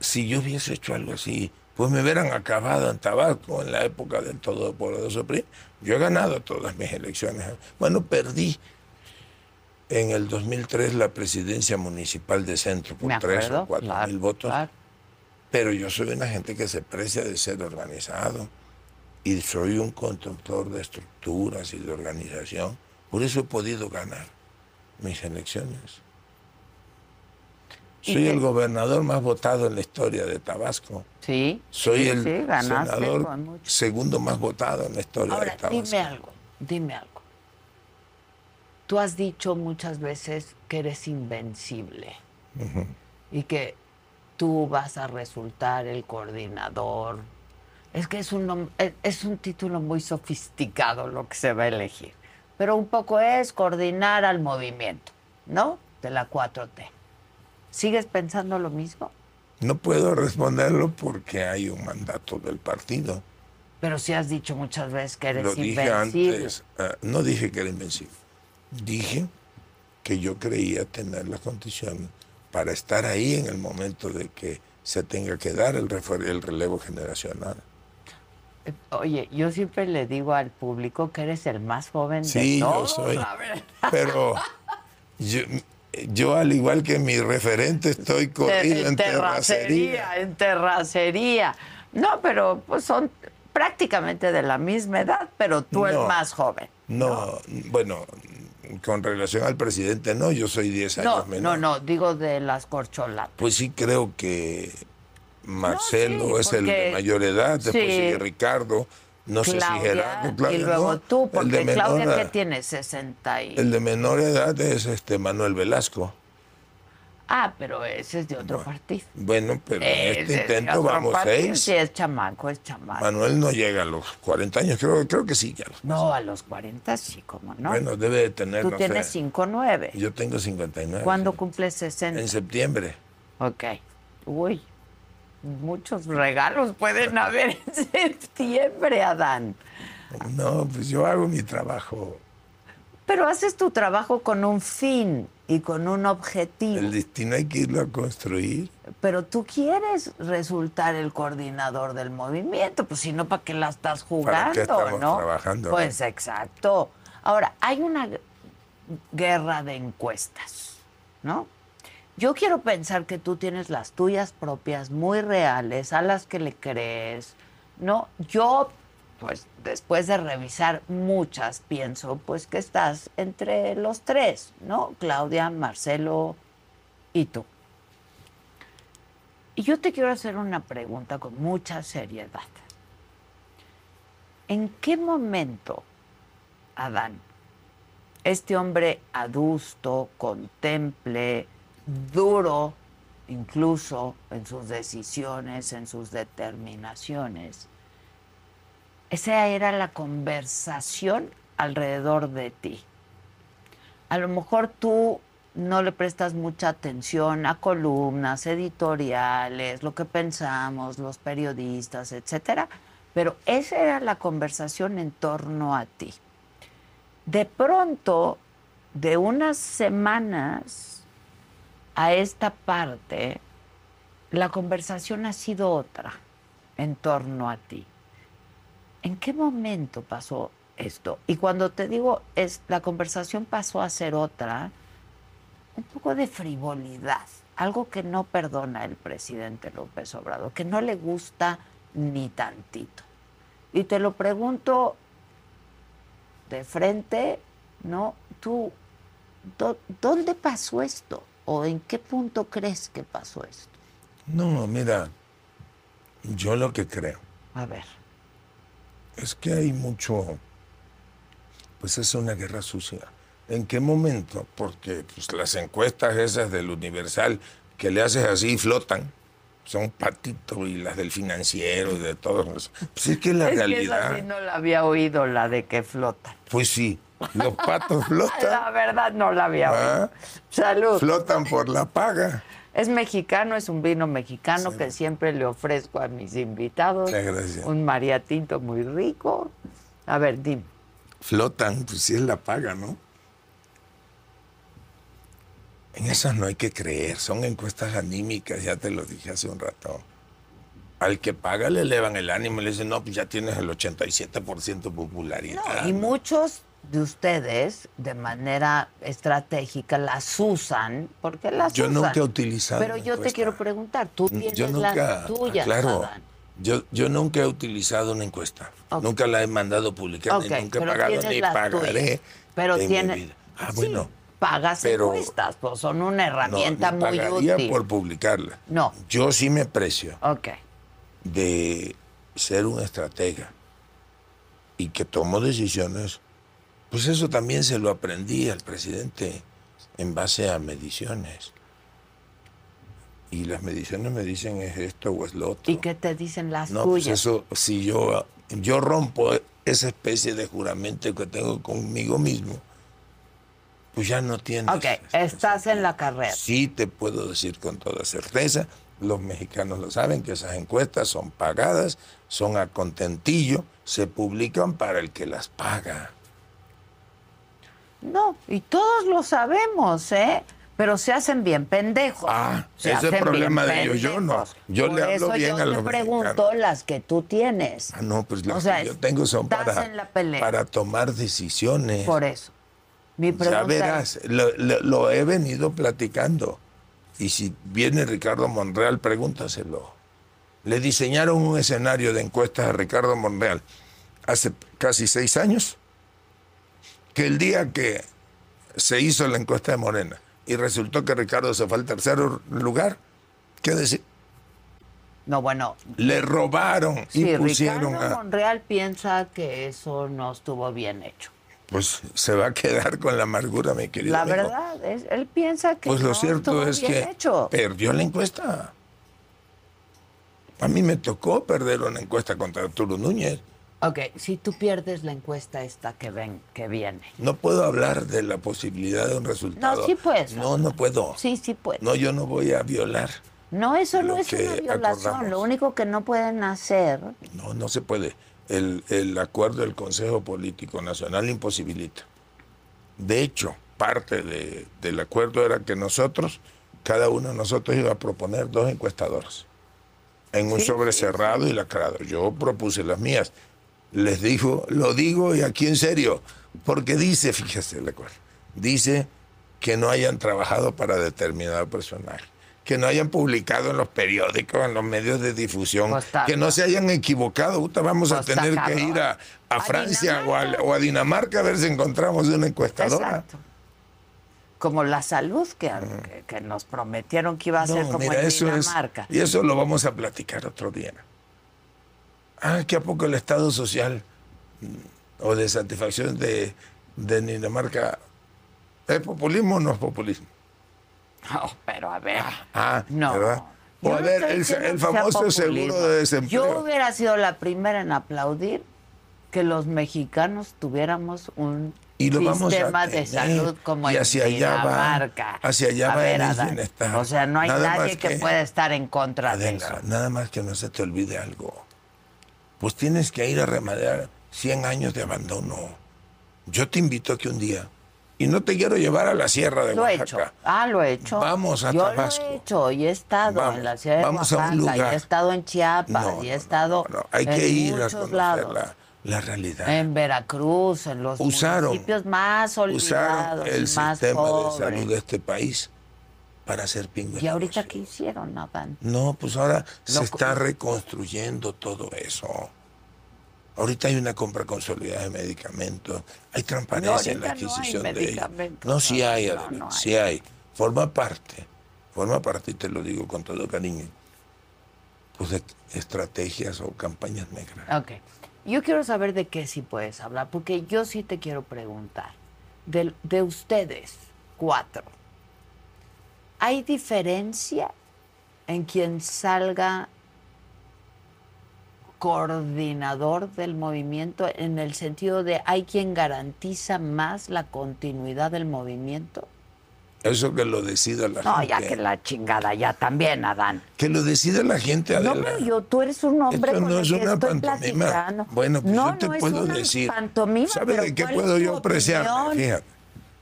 si yo hubiese hecho algo así, pues me hubieran acabado en Tabasco en la época del todopoderoso PRI. Yo he ganado todas mis elecciones. Bueno, perdí en el 2003 la presidencia municipal de Centro por tres o cuatro claro, mil votos. claro. Pero yo soy una gente que se precia de ser organizado y soy un constructor de estructuras y de organización. Por eso he podido ganar mis elecciones. Soy el gobernador más votado en la historia de Tabasco. Sí. Soy sí, el sí, senador segundo más votado en la historia Ahora, de Tabasco. dime algo, dime algo. Tú has dicho muchas veces que eres invencible y que tú vas a resultar el coordinador. Es que es un, nom- es- un título muy sofisticado lo que se va a elegir, pero un poco es coordinar al movimiento, ¿no? De la 4T. ¿Sigues pensando lo mismo? No puedo responderlo porque hay un mandato del partido. Pero sí has dicho muchas veces que eres Lo dije invencible. antes. ah, no dije que era invencible. Dije que yo creía tener las condiciones para estar ahí en el momento de que se tenga que dar el, el relevo generacional. Eh, Oye, yo siempre le digo al público que eres el más joven de Sí, yo todos. soy. a ver. Pero yo, yo, al igual que mi referente, estoy corrido en terracería. en terracería. No, pero pues son prácticamente de la misma edad, pero tú el No. más joven. No, bueno, con relación al presidente, no, yo soy 10 años No, menor. no, no, digo de las corcholatas. Pues sí creo que Marcelo sí, es el de porque- mayor edad, después sí. sigue Ricardo, no sé si Claudia, Gerardo, Claudia, y luego no, tú, el porque de menor Claudia que tiene 60 y... El de menor edad es este Manuel Velasco. Ah, pero ese es de otro partido. Bueno, pero en este intento vamos partido. seis. Sí, es chamaco, es chamaco. Manuel no llega a los 40 años, creo, creo que sí ya. los- No, a los 40 sí, como no. Bueno, debe de tener, Tú no tienes sé. 5'9". Yo tengo 59. ¿Cuándo sí. cumples 60? En septiembre. Ok. Uy, muchos regalos pueden haber en septiembre, Adán. No, pues yo hago mi trabajo. Pero haces tu trabajo con un fin y con un objetivo. El destino hay que irlo a construir. Pero tú quieres resultar el coordinador del movimiento, pues si no, ¿para qué la estás jugando? ¿Para qué estamos no? trabajando? Pues exacto. Ahora, hay una gu- guerra de encuestas, ¿no? Yo quiero pensar que tú tienes las tuyas propias, muy reales, a las que le crees, ¿no? Yo, pues después de revisar muchas, pienso pues que estás entre los tres, ¿no? Claudia, Marcelo y tú. Y yo te quiero hacer una pregunta con mucha seriedad. ¿En qué momento, Adán, este hombre adusto, contemple, duro, incluso en sus decisiones, en sus determinaciones, esa era la conversación alrededor de ti. A lo mejor tú no le prestas mucha atención a columnas, editoriales, lo que pensamos, los periodistas, etcétera, pero esa era la conversación en torno a ti. De pronto, de unas semanas a esta parte, la conversación ha sido otra en torno a ti. ¿En qué momento pasó esto? Y cuando te digo, es, la conversación pasó a ser otra, un poco de frivolidad, algo que no perdona el presidente López Obrador, que no le gusta ni tantito. Y te lo pregunto de frente, ¿no? Tú, ¿dónde pasó esto? ¿O en qué punto crees que pasó esto? No, mira, yo lo que creo. A ver. Es que hay mucho, pues es una guerra sucia. ¿En qué momento? Porque pues, las encuestas esas del Universal que le haces así flotan son patitos y las del financiero y de todos. Pues es que la realidad. Que no la había oído, la de que flotan. Pues sí, los patos flotan. la verdad no la había oído. ¿Ah? Salud. Flotan por la paga. Es mexicano, es un vino mexicano que siempre le ofrezco a mis invitados. gracias. Un mariatinto muy rico. A ver, dime. Flotan, pues sí es la paga, ¿no? En esas no hay que creer, son encuestas anímicas, ya te lo dije hace un rato. Al que paga le elevan el ánimo y le dicen, no, pues ya tienes el 87% popularidad. No, y muchos de ustedes, de manera estratégica, las usan, porque las yo usan. Nunca he utilizado. Pero yo te quiero preguntar, tú tienes yo nunca, las tuyas. Claro. Yo, yo nunca he utilizado una encuesta. Nunca la he mandado publicar, ni nunca he pagado, ni pagaré. Pero tienes. Ah, bueno pagas pero encuestas, pues son una herramienta no, muy útil. por publicarla. No. Yo sí me precio okay. de ser un estratega y que tomo decisiones. Pues eso también se lo aprendí al presidente en base a mediciones. Y las mediciones me dicen es esto o es lo otro. ¿Y qué te dicen las no, tuyas? Pues eso, si yo, yo rompo esa especie de juramento que tengo conmigo mismo, pues ya no tienes. Ok, estás en la carrera. Sí, te puedo decir con toda certeza, los mexicanos lo saben, que esas encuestas son pagadas, son a contentillo, se publican para el que las paga. No, y todos lo sabemos, ¿eh? Pero se hacen bien pendejos. Ah, ese es el problema de ellos. Yo no. Yo le hablo bien a los te pregunto las que tú tienes. Ah, no, pues las que yo tengo son para, para tomar decisiones. Por eso. Mi ya verás, lo, he venido platicando. Y si viene Ricardo Monreal, pregúntaselo. Le diseñaron un escenario de encuestas a Ricardo Monreal hace casi seis años, que el día que se hizo la encuesta de Morena y resultó que Ricardo se fue al tercer lugar, ¿qué decir? No, bueno. Le robaron y pusieron Ricardo Monreal piensa que eso no estuvo bien hecho pues se va a quedar con la amargura, mi querido. La verdad, es, él piensa que. Pues lo cierto es que perdió la encuesta. A mí me tocó perder una encuesta contra Arturo Núñez. Ok, si tú pierdes la encuesta esta que ven, que viene. No puedo hablar de la posibilidad de un resultado. No, sí puedes. No, no puedo. Sí, sí puedes. No, yo no voy a violar. No, eso no es una violación. Lo único que no pueden hacer. No, no se puede el, acuerdo del Consejo Político Nacional imposibilita. De hecho, parte del acuerdo era que nosotros, cada uno de nosotros iba a proponer dos encuestadoras en un sobre cerrado y lacrado. Yo propuse las mías. Les digo, lo digo y aquí en serio, porque dice, fíjese el acuerdo, dice que no hayan trabajado para determinado personal que no hayan publicado en los periódicos, en los medios de difusión, pues que no se hayan equivocado. vamos a pues tener que ir a, Francia o a, Dinamarca a ver si encontramos una encuestadora. Exacto. Como la salud que, que, nos prometieron que iba a ser como en Dinamarca. y eso lo vamos a platicar otro día. Ah, que a poco el Estado Social o de satisfacción de, de Dinamarca, ¿es populismo o no es populismo? No, pero a ver. Ah, no. ¿verdad? O Yo a ver, el, famoso seguro de desempleo. Yo hubiera sido la primera en aplaudir que los mexicanos tuviéramos un Y lo vamos a sistema de salud como Y en hacia allá va. Dinamarca. Hacia allá A va ver, el Adán, bienestar. O sea, no hay Nada nadie que, que- pueda estar en contra de eso. nada más que no se te olvide algo. Pues tienes que ir a remadear 100 años de abandono. Yo te invito a que un día, y no te quiero llevar a la sierra de Lo he Oaxaca. hecho. Ah, lo he hecho. Vamos a Yo Tabasco. lo he hecho y he estado Vamos, en la ciudad de vamos a un Oaxaca, y he estado en Chiapas, No, y he estado no, no, Hay en que ir a conocer lados. la, la realidad. En Veracruz, en los Usaron- municipios más Usaron olvidados el y más sistema de salud de este país para hacer pingüinos. ¿Y ahorita qué hicieron, Adán? No, pues ahora se está reconstruyendo todo eso. Ahorita hay una compra consolidada de medicamentos, hay transparencia en la ahorita no hay adquisición de ellos. No, sí hay, Adela, hay. sí hay. Forma parte, forma parte, y te lo digo con todo cariño, pues de estrategias o campañas negras. Ok. Yo quiero saber de qué sí puedes hablar, porque yo sí te quiero preguntar. De, de ustedes, cuatro, ¿hay diferencia en quien salga coordinador del movimiento en el sentido de hay quien garantiza más la continuidad del movimiento? Eso que lo decida la No, gente. ya que la chingada, ya también, Adán. Que lo decida la gente, No, Adela. pero yo, tú eres un hombre Esto con no el es que una estoy pantomima. platicando. Bueno, pues no, yo te no es puedo una decir. pantomima, ¿Sabes de qué ¿cuál puedo es yo apreciar? Fíjate.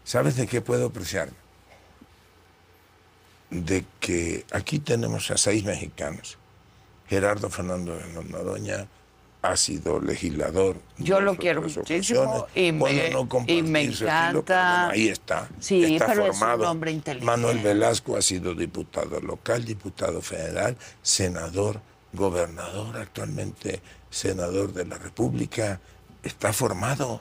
¿Sabes de qué puedo apreciar? De que aquí tenemos a seis mexicanos. Gerardo Fernando de Noroña ha sido legislador. Yo lo quiero muchísimo y me- no y estilo, encanta. bueno, ahí está. Sí, está pero es un formado. hombre inteligente. Manuel Velasco ha sido diputado local, diputado federal, senador, gobernador, actualmente senador de la República. Está formado.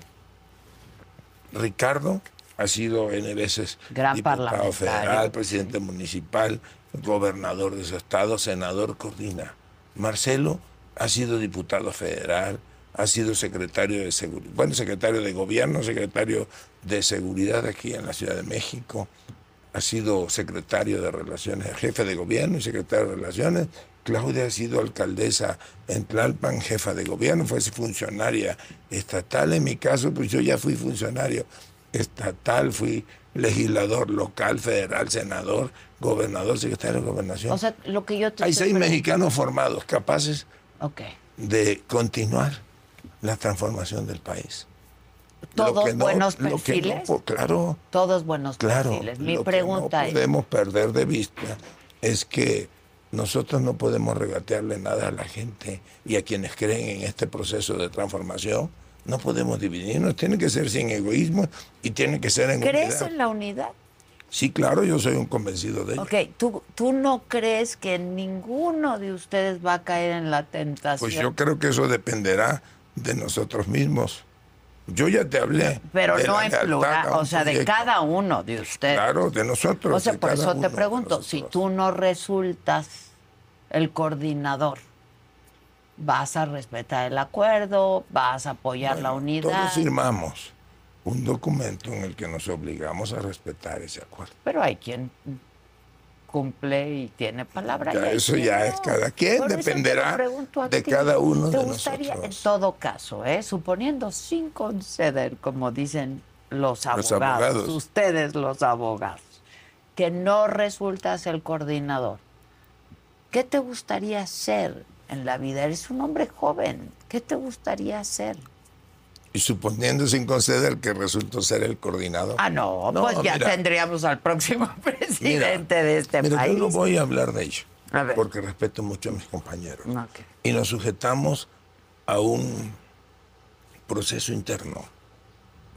Ricardo ha sido N veces Gran diputado federal, presidente municipal, gobernador de su estado, senador coordina. Marcelo ha sido diputado federal, ha sido secretario de seguridad, bueno, secretario de gobierno, secretario de seguridad aquí en la Ciudad de México, ha sido secretario de relaciones, jefe de gobierno y secretario de relaciones. Claudia ha sido alcaldesa en Tlalpan, jefa de gobierno, fue funcionaria estatal. En mi caso, pues yo ya fui funcionario estatal, fui legislador local, federal, senador, gobernador, secretario de gobernación. O sea, lo que yo te Hay seis preguntando- mexicanos formados, capaces Ok. de continuar la transformación del país. ¿Todos no- buenos no perfiles? po- claro, Todos buenos claro. perfiles. Mi lo pregunta que no es, podemos perder de vista es que nosotros no podemos regatearle nada a la gente y a quienes creen en este proceso de transformación. No podemos dividirnos, tiene que ser sin egoísmo y tiene que ser en ¿crees unidad. en la unidad? Sí, claro, yo soy un convencido de ello. Ok, ¿tú, ¿tú no crees que ninguno de ustedes va a caer en la tentación? Pues yo creo que eso dependerá de nosotros mismos. Yo ya te hablé. Pero no en plural, o sea, de cada uno de ustedes. Claro, de nosotros. O sea, por eso te pregunto, si tú no resultas el coordinador, ¿vas a respetar el acuerdo? ¿Vas a apoyar la unidad? Todos firmamos un documento en el que nos obligamos a respetar ese acuerdo. Pero hay quien cumple y tiene palabra. Ya y eso quien ya no. es cada quien, Por dependerá de ti. cada uno ¿Te de gustaría, nosotros. En todo caso, ¿eh? suponiendo sin conceder, como dicen los abogados, Los abogados. ustedes los abogados, que no resultas el coordinador, ¿qué te gustaría hacer en la vida? Eres un hombre joven, ¿qué te gustaría hacer? Y suponiendo sin conceder que resultó ser el coordinador. Ah, no, No, pues ya mira. tendríamos al próximo presidente de este Mira, país. yo no voy a hablar de ello, porque respeto mucho a mis compañeros. Ok. Y nos sujetamos a un proceso interno.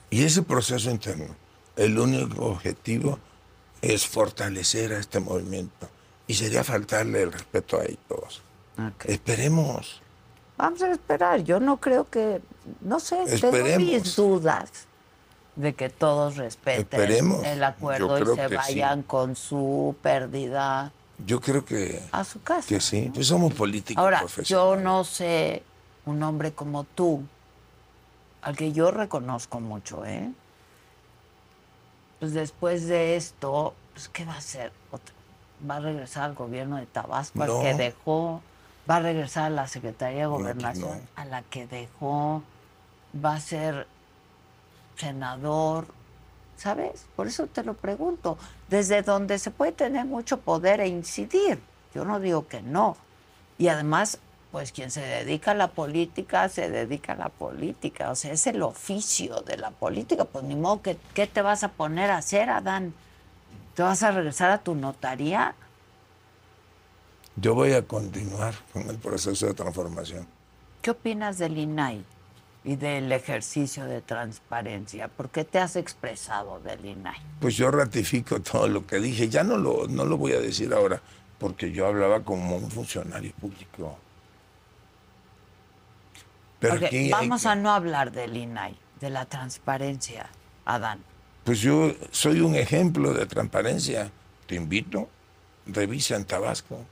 Y ese proceso interno, el único objetivo es fortalecer a este movimiento. Y sería faltarle el respeto a ellos. Ok. Esperemos. Vamos a esperar. Yo no creo que, no sé, tengo Esperemos. mis dudas de que todos respeten Esperemos. el acuerdo y se vayan con su pérdida Yo creo que, a su casa. que sí. Pues somos políticos Ahora, yo no sé, un hombre como tú, al que yo reconozco mucho, ¿eh? Pues después de esto, pues ¿qué va a hacer? Va a regresar al gobierno de Tabasco, al que dejó, va a regresar a la Secretaría de Gobernación, a la que dejó, va a ser senador, ¿sabes? Por eso te lo pregunto, desde donde se puede tener mucho poder e incidir. Yo no digo que no. Y además, pues quien se dedica a la política, se dedica a la política. O sea, es el oficio de la política. Pues ni modo, que, ¿qué te vas a poner a hacer, Adán? ¿Te vas a regresar a tu notaría? Yo voy a continuar con el proceso de transformación. ¿Qué opinas del INAI y del ejercicio de transparencia? ¿Por qué te has expresado del INAI? Pues yo ratifico todo lo que dije. Ya no lo, no lo voy a decir ahora porque yo hablaba como un funcionario público. Pero vamos a no hablar del INAI, de la transparencia, Adán. Pues yo soy un ejemplo de transparencia. Te invito, revisa en Tabasco.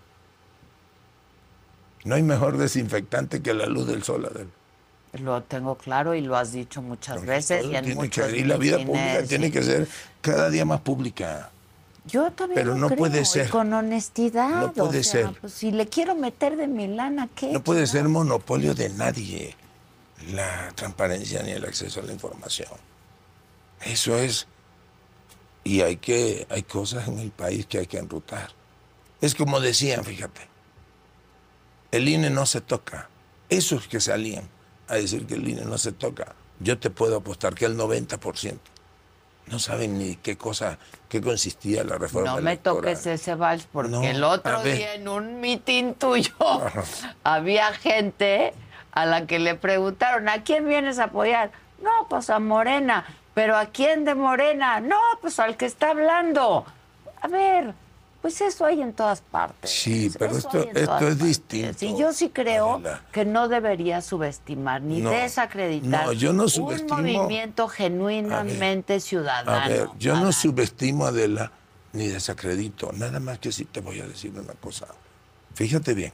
No hay mejor desinfectante que la luz del sol, Adel. Lo tengo claro y lo has dicho muchas veces. Y, en muchos y la vida pública tiene que ser cada día más pública. Yo también Pero no puede ser. con honestidad. No puede ser. Pues, si le quiero meter de mi lana, ¿qué? No puede ser monopolio de nadie la transparencia ni el acceso a la información. Eso es. Y hay que, hay cosas en el país que hay que enrutar. Es como decían, fíjate. El INE no se toca. Esos que salían a decir que el INE no se toca, yo te puedo apostar que el 90% no saben ni qué cosa, qué consistía la reforma. No me toques ese vals porque el otro día en un mitin tuyo había gente a la que le preguntaron, ¿a quién vienes a apoyar? No, pues a Morena. ¿Pero a quién de Morena? No, pues al que está hablando. A ver, pues eso hay en todas partes. Sí, pero esto, esto es distinto. Y yo sí creo que no debería subestimar ni desacreditar no, yo no un movimiento genuinamente ciudadano. A ver, yo no subestimo a Adela ni desacredito. Nada más que sí te voy a decir una cosa. Fíjate bien.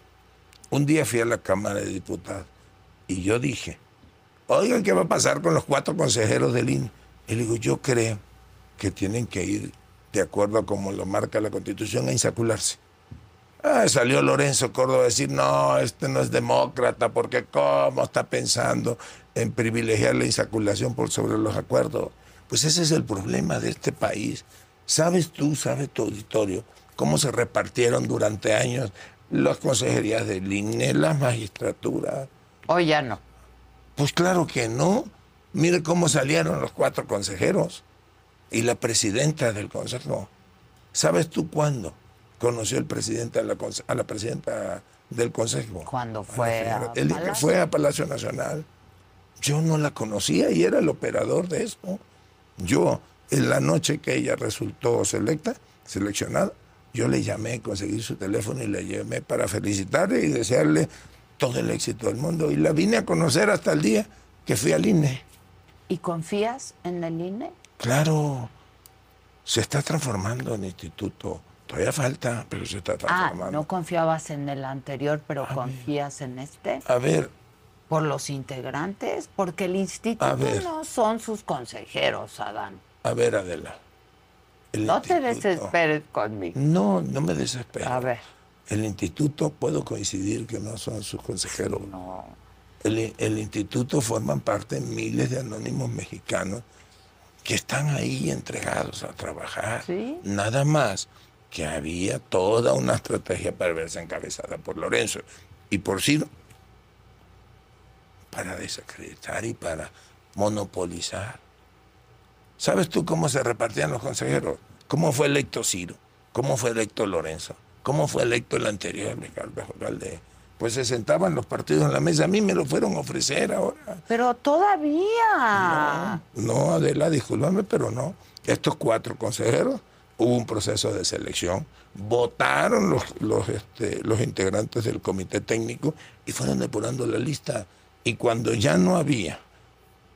Un día fui a la Cámara de Diputados y yo dije, oigan, ¿qué va a pasar con los cuatro consejeros del INE? Y le digo, yo creo que tienen que ir de acuerdo a como lo marca la Constitución, a insacularse. Ah, salió Lorenzo Córdoba a decir, no, este no es demócrata, porque cómo está pensando en privilegiar la insaculación por sobre los acuerdos. Pues ese es el problema de este país. ¿Sabes tú, sabes tu auditorio, cómo se repartieron durante años las consejerías del INE, las magistraturas? Hoy ya no. Pues claro que no. Mire cómo salieron los cuatro consejeros y la presidenta del Consejo. ¿Sabes tú cuándo conoció el presidente a la, a la presidenta del Consejo? Cuando fue a, El que fue a Palacio Nacional. Yo no la conocía y era el operador de eso. Yo, en la noche que ella resultó selecta, seleccionada, yo le llamé, conseguí su teléfono y le llamé para felicitarle y desearle todo el éxito del mundo. Y la vine a conocer hasta el día que fui al INE. ¿Y confías en el INE? Claro, se está transformando en instituto. Todavía falta, pero se está transformando. Ah, no confiabas en el anterior, pero confías en este. A ver. Por los integrantes, porque el instituto no son sus consejeros, Adán. A ver, Adela. no te desesperes conmigo. No, no me desesperes. A ver. El instituto, puedo coincidir que no son sus consejeros. No. El, el instituto forman parte miles de anónimos mexicanos que están ahí entregados a trabajar. Nada más que había toda una estrategia perversa encabezada por Lorenzo y por Ciro para desacreditar y para monopolizar. ¿Sabes tú cómo se repartían los consejeros? ¿Cómo fue electo Ciro? ¿Cómo fue electo Lorenzo? ¿Cómo fue electo el anterior, Valdez? Pues se sentaban los partidos en la mesa. A mí me lo fueron a ofrecer ahora. Pero todavía. No, no Adela, discúlpame, pero no. Estos cuatro consejeros, hubo un proceso de selección, votaron los, los, este, los integrantes del comité técnico y fueron depurando la lista. Y cuando ya no había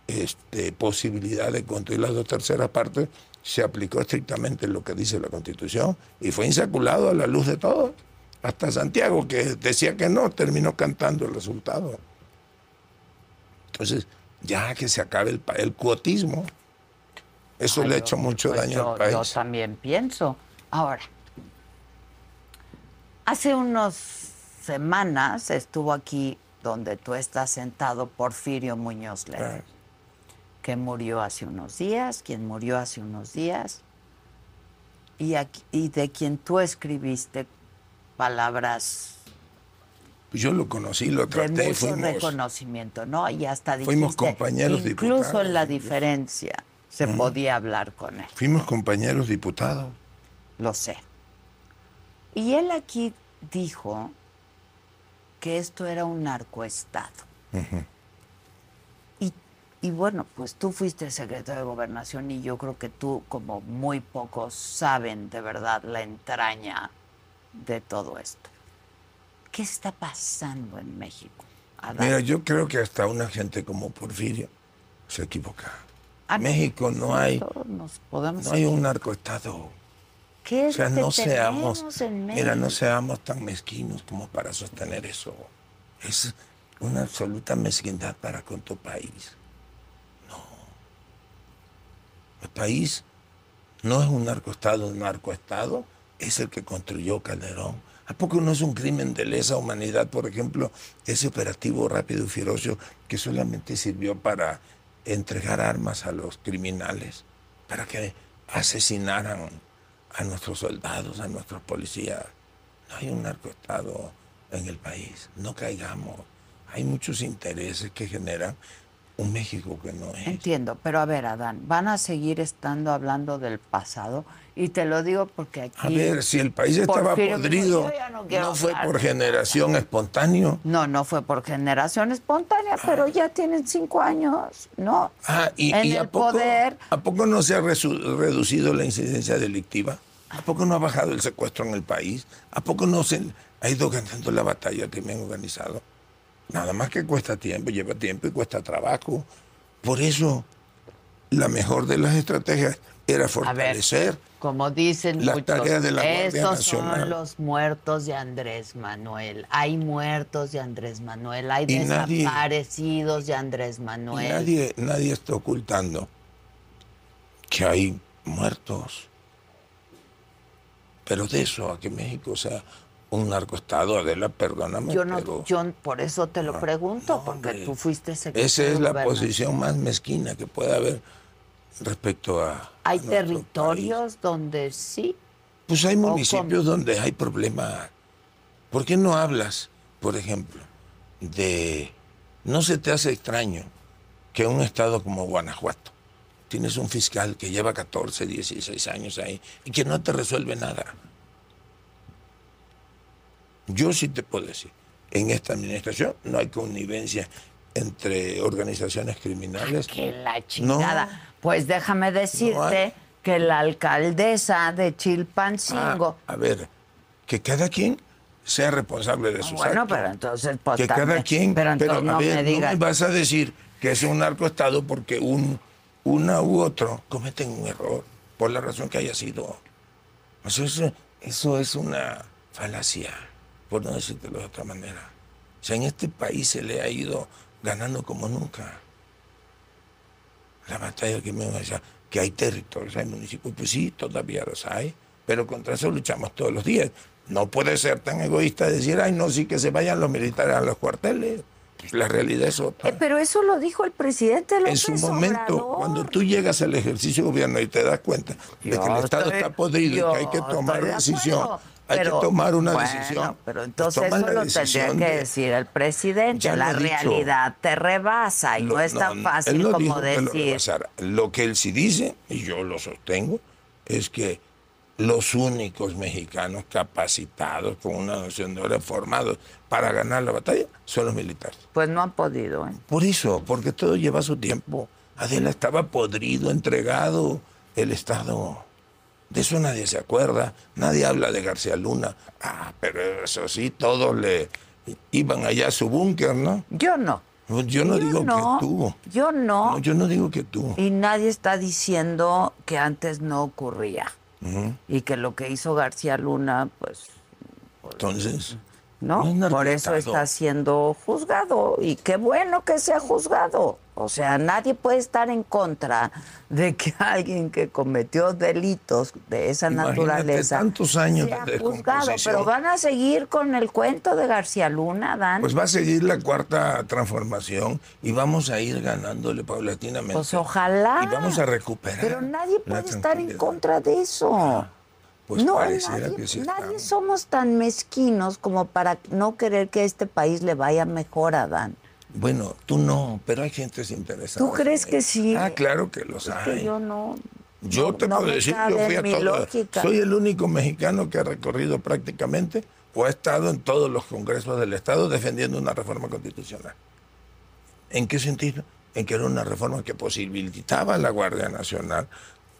este, posibilidad de construir las dos terceras partes, se aplicó estrictamente lo que dice la Constitución y fue insaculado a la luz de todos. Hasta Santiago, que decía que no, terminó cantando el resultado. Entonces, Ya que se acabe el, el cuotismo. Eso le ha hecho mucho pues daño yo, al país. Yo también pienso. Ahora, hace unas semanas estuvo aquí donde tú estás sentado Porfirio Muñoz Ledo, Ah. que murió hace unos días, quien murió hace unos días, y, aquí- y de quien tú escribiste palabras Pues yo lo conocí, lo de traté, mucho fuimos, reconocimiento, ¿no? Y hasta Fuimos compañeros incluso diputados, en la diferencia se podía hablar con él. fuimos compañeros diputados. Lo sé. Y él aquí dijo que esto era un narcoestado. y, y bueno, pues tú fuiste secretario de gobernación y yo creo que tú, como muy pocos, saben de verdad la entraña de todo esto. ¿Qué está pasando en México? Adán? Mira, yo creo que hasta una gente como Porfirio se equivoca. Ah, no, México no hay, todos nos podemos no hay un narcoestado. ¿Qué O es sea, que no seamos, en mira, no seamos tan mezquinos como para sostener eso. Es una absoluta mezquindad para con tu país. No. El país no es un narcoestado, un narcoestado es el que construyó Calderón. ¿A poco no es un crimen de lesa humanidad, por ejemplo, ese operativo rápido y ferocio que solamente sirvió para entregar armas a los criminales, para que asesinaran a nuestros soldados, a nuestros policías? No hay un narcoestado en el país, no caigamos. Hay muchos intereses que generan un México que no es. Entiendo, pero a ver, Adán, van a seguir estando hablando del pasado y te lo digo porque aquí... A ver, si el país estaba Porfirio me dijo, podrido, "Yo ya no fue hablar por generación espontáneo. No, no fue por generación espontánea, pero ya tienen cinco años, ¿no? Ah, y, en y el a, poco, poder. ¿a poco no se ha reducido la incidencia delictiva? ¿A poco no ha bajado el secuestro en el país? ¿A poco no se ha ido ganando la batalla al crimen organizado? Nada más que cuesta tiempo, lleva tiempo y cuesta trabajo. Por eso, la mejor de las estrategias era ver, fortalecer. como dicen las muchos, tareas de la Guardia estos son Nacional". los muertos de Andrés Manuel. Hay muertos de Andrés Manuel, hay Y nadie- desaparecidos de Andrés Manuel. nadie, nadie está ocultando que hay muertos. Pero de eso a que México sea un narcoestado, Adela, perdóname. Yo no, pero yo por eso te lo pregunto, no, porque hombre. tú fuiste secretario. esa es la posición más mezquina que puede haber respecto a. Hay territorios donde sí. Pues hay municipios donde hay problemas. ¿Por qué no hablas, por ejemplo, de... ¿No se te hace extraño que un estado como Guanajuato tienes un fiscal que lleva 14, 16 años ahí y que no te resuelve nada? Yo sí te puedo decir, en esta administración no hay connivencia entre organizaciones criminales. Que la chingada. Pues déjame decirte No que la alcaldesa de Chilpancingo. Ah, a ver, que cada quien sea responsable de sus bueno, actos. pero entonces pues, que también- cada quien. Pero entonces a no ver, me digas. vas a decir que es un narcoestado porque un, una u otro cometen un error, por la razón que haya sido. O sea, eso, eso es una falacia, por no decírtelo de otra manera. O sea, en este país se le ha ido ganando como nunca. La batalla que me decía, que hay territorios, hay municipios, pues sí, todavía los hay, pero contra eso luchamos todos los días. No puede ser tan egoísta decir, ay, no, sí que se vayan los militares a los cuarteles. La realidad es otra. Eh, pero eso lo dijo el presidente en López su momento, Obrador. cuando tú llegas al ejercicio de gobierno y te das cuenta de que el Estado estoy- está podrido y que hay que tomar de decisión, acuerdo, hay pero, que tomar una bueno, decisión. Pero pues entonces toma eso lo tendría que de- decir el presidente. Lo La dicho. realidad te rebasa y Lo- no es tan fácil no como que lo decir. rebasara. Lo que él sí dice, y yo lo sostengo, es que los únicos mexicanos capacitados con una noción de hora formados para ganar la batalla son los militares. Pues no han podido. ¿eh? Por eso, porque todo lleva su tiempo. Adela estaba podrido, entregado el Estado. De eso nadie se acuerda. Nadie habla de García Luna. Ah, pero eso sí, todos le iban allá a su búnker, ¿no? Yo no. Yo no digo no, que tú. Yo no. No, yo no digo que tú. Y nadie está diciendo que antes no ocurría. Y que lo que hizo García Luna, pues. Entonces, ¿no? No es Por eso está siendo juzgado y qué bueno que sea juzgado. O sea, nadie puede estar en contra de que alguien que cometió delitos de esa Imagínate naturaleza tantos años sea de juzgado. Pero van a seguir con el cuento de García Luna, Dan. Pues va a seguir la cuarta transformación y vamos a ir ganándole paulatinamente. Pues ojalá. Y vamos a recuperar. Pero nadie puede estar en contra de eso. Pues no, nadie, que sí nadie somos tan mezquinos como para no querer que este país le vaya mejor a Dan. Bueno, tú no, pero hay gente interesada. ¿Tú crees que sí? Ah, claro que los Es hay. que yo no. Yo no- te no puedo decir, yo fui a en mi todo. lógica. Soy el único mexicano que ha recorrido prácticamente o ha estado en todos los congresos del Estado defendiendo una reforma constitucional. ¿En qué sentido? En que era una reforma que posibilitaba a la Guardia Nacional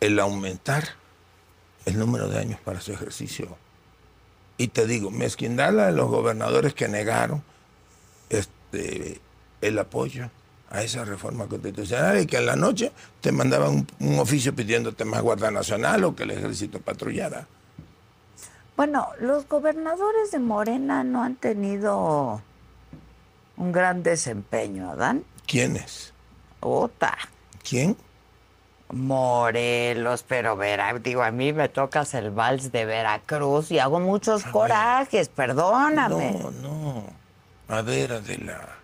el aumentar el número de años para su ejercicio. Y te digo, mezquindad la de los gobernadores que negaron este, el apoyo a esa reforma constitucional y que en la noche te mandaban un, un oficio pidiéndote más Guardia Nacional o que el ejército patrullara. Bueno, los gobernadores de Morena no han tenido un gran desempeño, Adán. ¿Quiénes? Ota. ¿Quién? Morelos, pero Vera, digo, a mí me tocas el vals de Veracruz y hago muchos corajes, perdóname. No, no. A ver, Adela.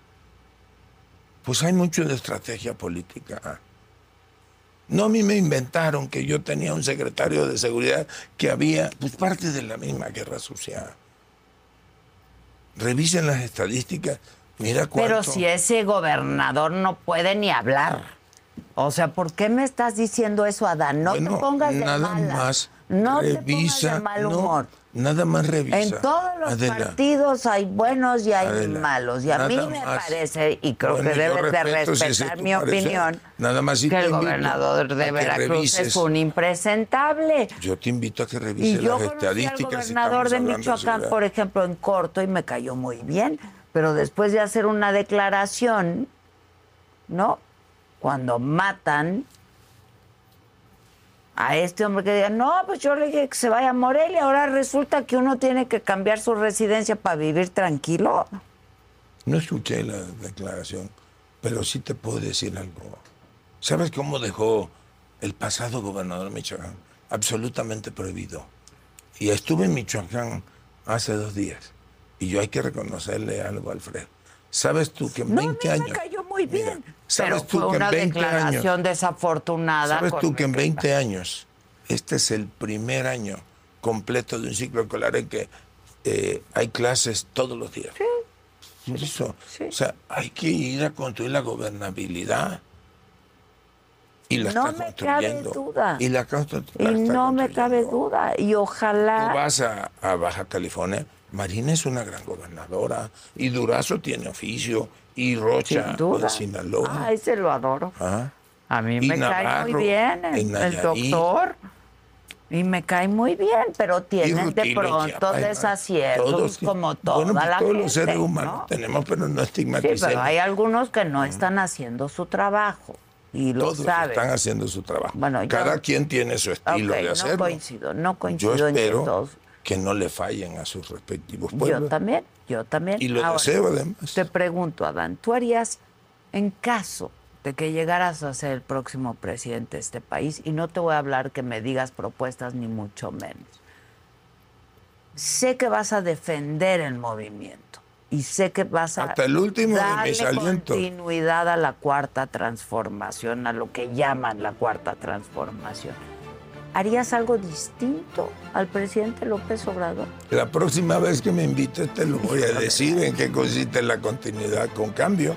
Pues hay mucho de estrategia política. No a mí me inventaron que yo tenía un secretario de seguridad que había, pues parte de la misma guerra sucia. Revisen las estadísticas. Mira cuánto. Pero si ese gobernador no puede ni hablar. O sea, ¿por qué me estás diciendo eso, Adán? No Bueno, te pongas de nada malas. más No te revisa, pongas de mal no, humor. Nada más revisa. En todos los Adela. partidos hay buenos y hay Adela, malos. Y a mí nada me más. parece, y creo Bueno, que debes de si respetar mi opinión, Nada más que el gobernador de Veracruz es un impresentable. Yo te invito a que revises yo las estadísticas. si gobernador de Michoacán, por ejemplo, en corto, y me cayó muy bien. Pero después de hacer una declaración, ¿no? Cuando matan a este hombre que diga, no, pues yo le dije que se vaya a Morelia, ahora resulta que uno tiene que cambiar su residencia para vivir tranquilo. No escuché la declaración, pero sí te puedo decir algo. ¿Sabes cómo dejó el pasado gobernador de Michoacán? Absolutamente prohibido. Y estuve en Michoacán hace dos días. Y yo hay que reconocerle algo, Alfredo. ¿Sabes tú que en No, a mí 20 me años... cayó muy Mira, bien. ¿Sabes Pero tú fue que en una 20 declaración años... desafortunada. ¿Sabes tú que en lo 20 años, este es el primer año completo de un ciclo escolar en que eh, hay clases todos los días? Por eso, o sea, hay que ir a construir la gobernabilidad. Y la No está me cabe duda. Y la, Y la está no me cabe duda. Y Tú ojalá... vas a, a Baja California, Marina es una gran gobernadora, y Durazo tiene oficio, y Rocha en Sinaloa. Ay, se lo adoro. ¿ah? A mí Y me cae muy bien el, en doctor. Y me cae muy bien, pero tienen de pronto desaciertos todos- como toda bueno, pues la todos gente, los seres ¿no? humanos tenemos, pero no Sí, estigmaticemos. pero hay algunos que no están haciendo su trabajo y lo Todos saben. están haciendo su trabajo. Bueno, yo- Cada quien tiene su estilo de no hacerlo. coincido, no Yo coincido en que espero todos. Que no le fallen a sus respectivos Yo pueblos. también, yo también. Y lo Ahora, deseo además. Te pregunto, Adán, ¿tú harías en caso de que llegaras a ser el próximo presidente de este país? Y no te voy a hablar que me digas propuestas ni mucho menos. Sé que vas a defender el movimiento y sé que vas a Hasta el último de darle continuidad a la cuarta transformación, a lo que llaman la cuarta transformación. ¿Harías algo distinto al presidente López Obrador? La próxima vez que me invites te lo voy a decir en qué consiste la continuidad con cambio.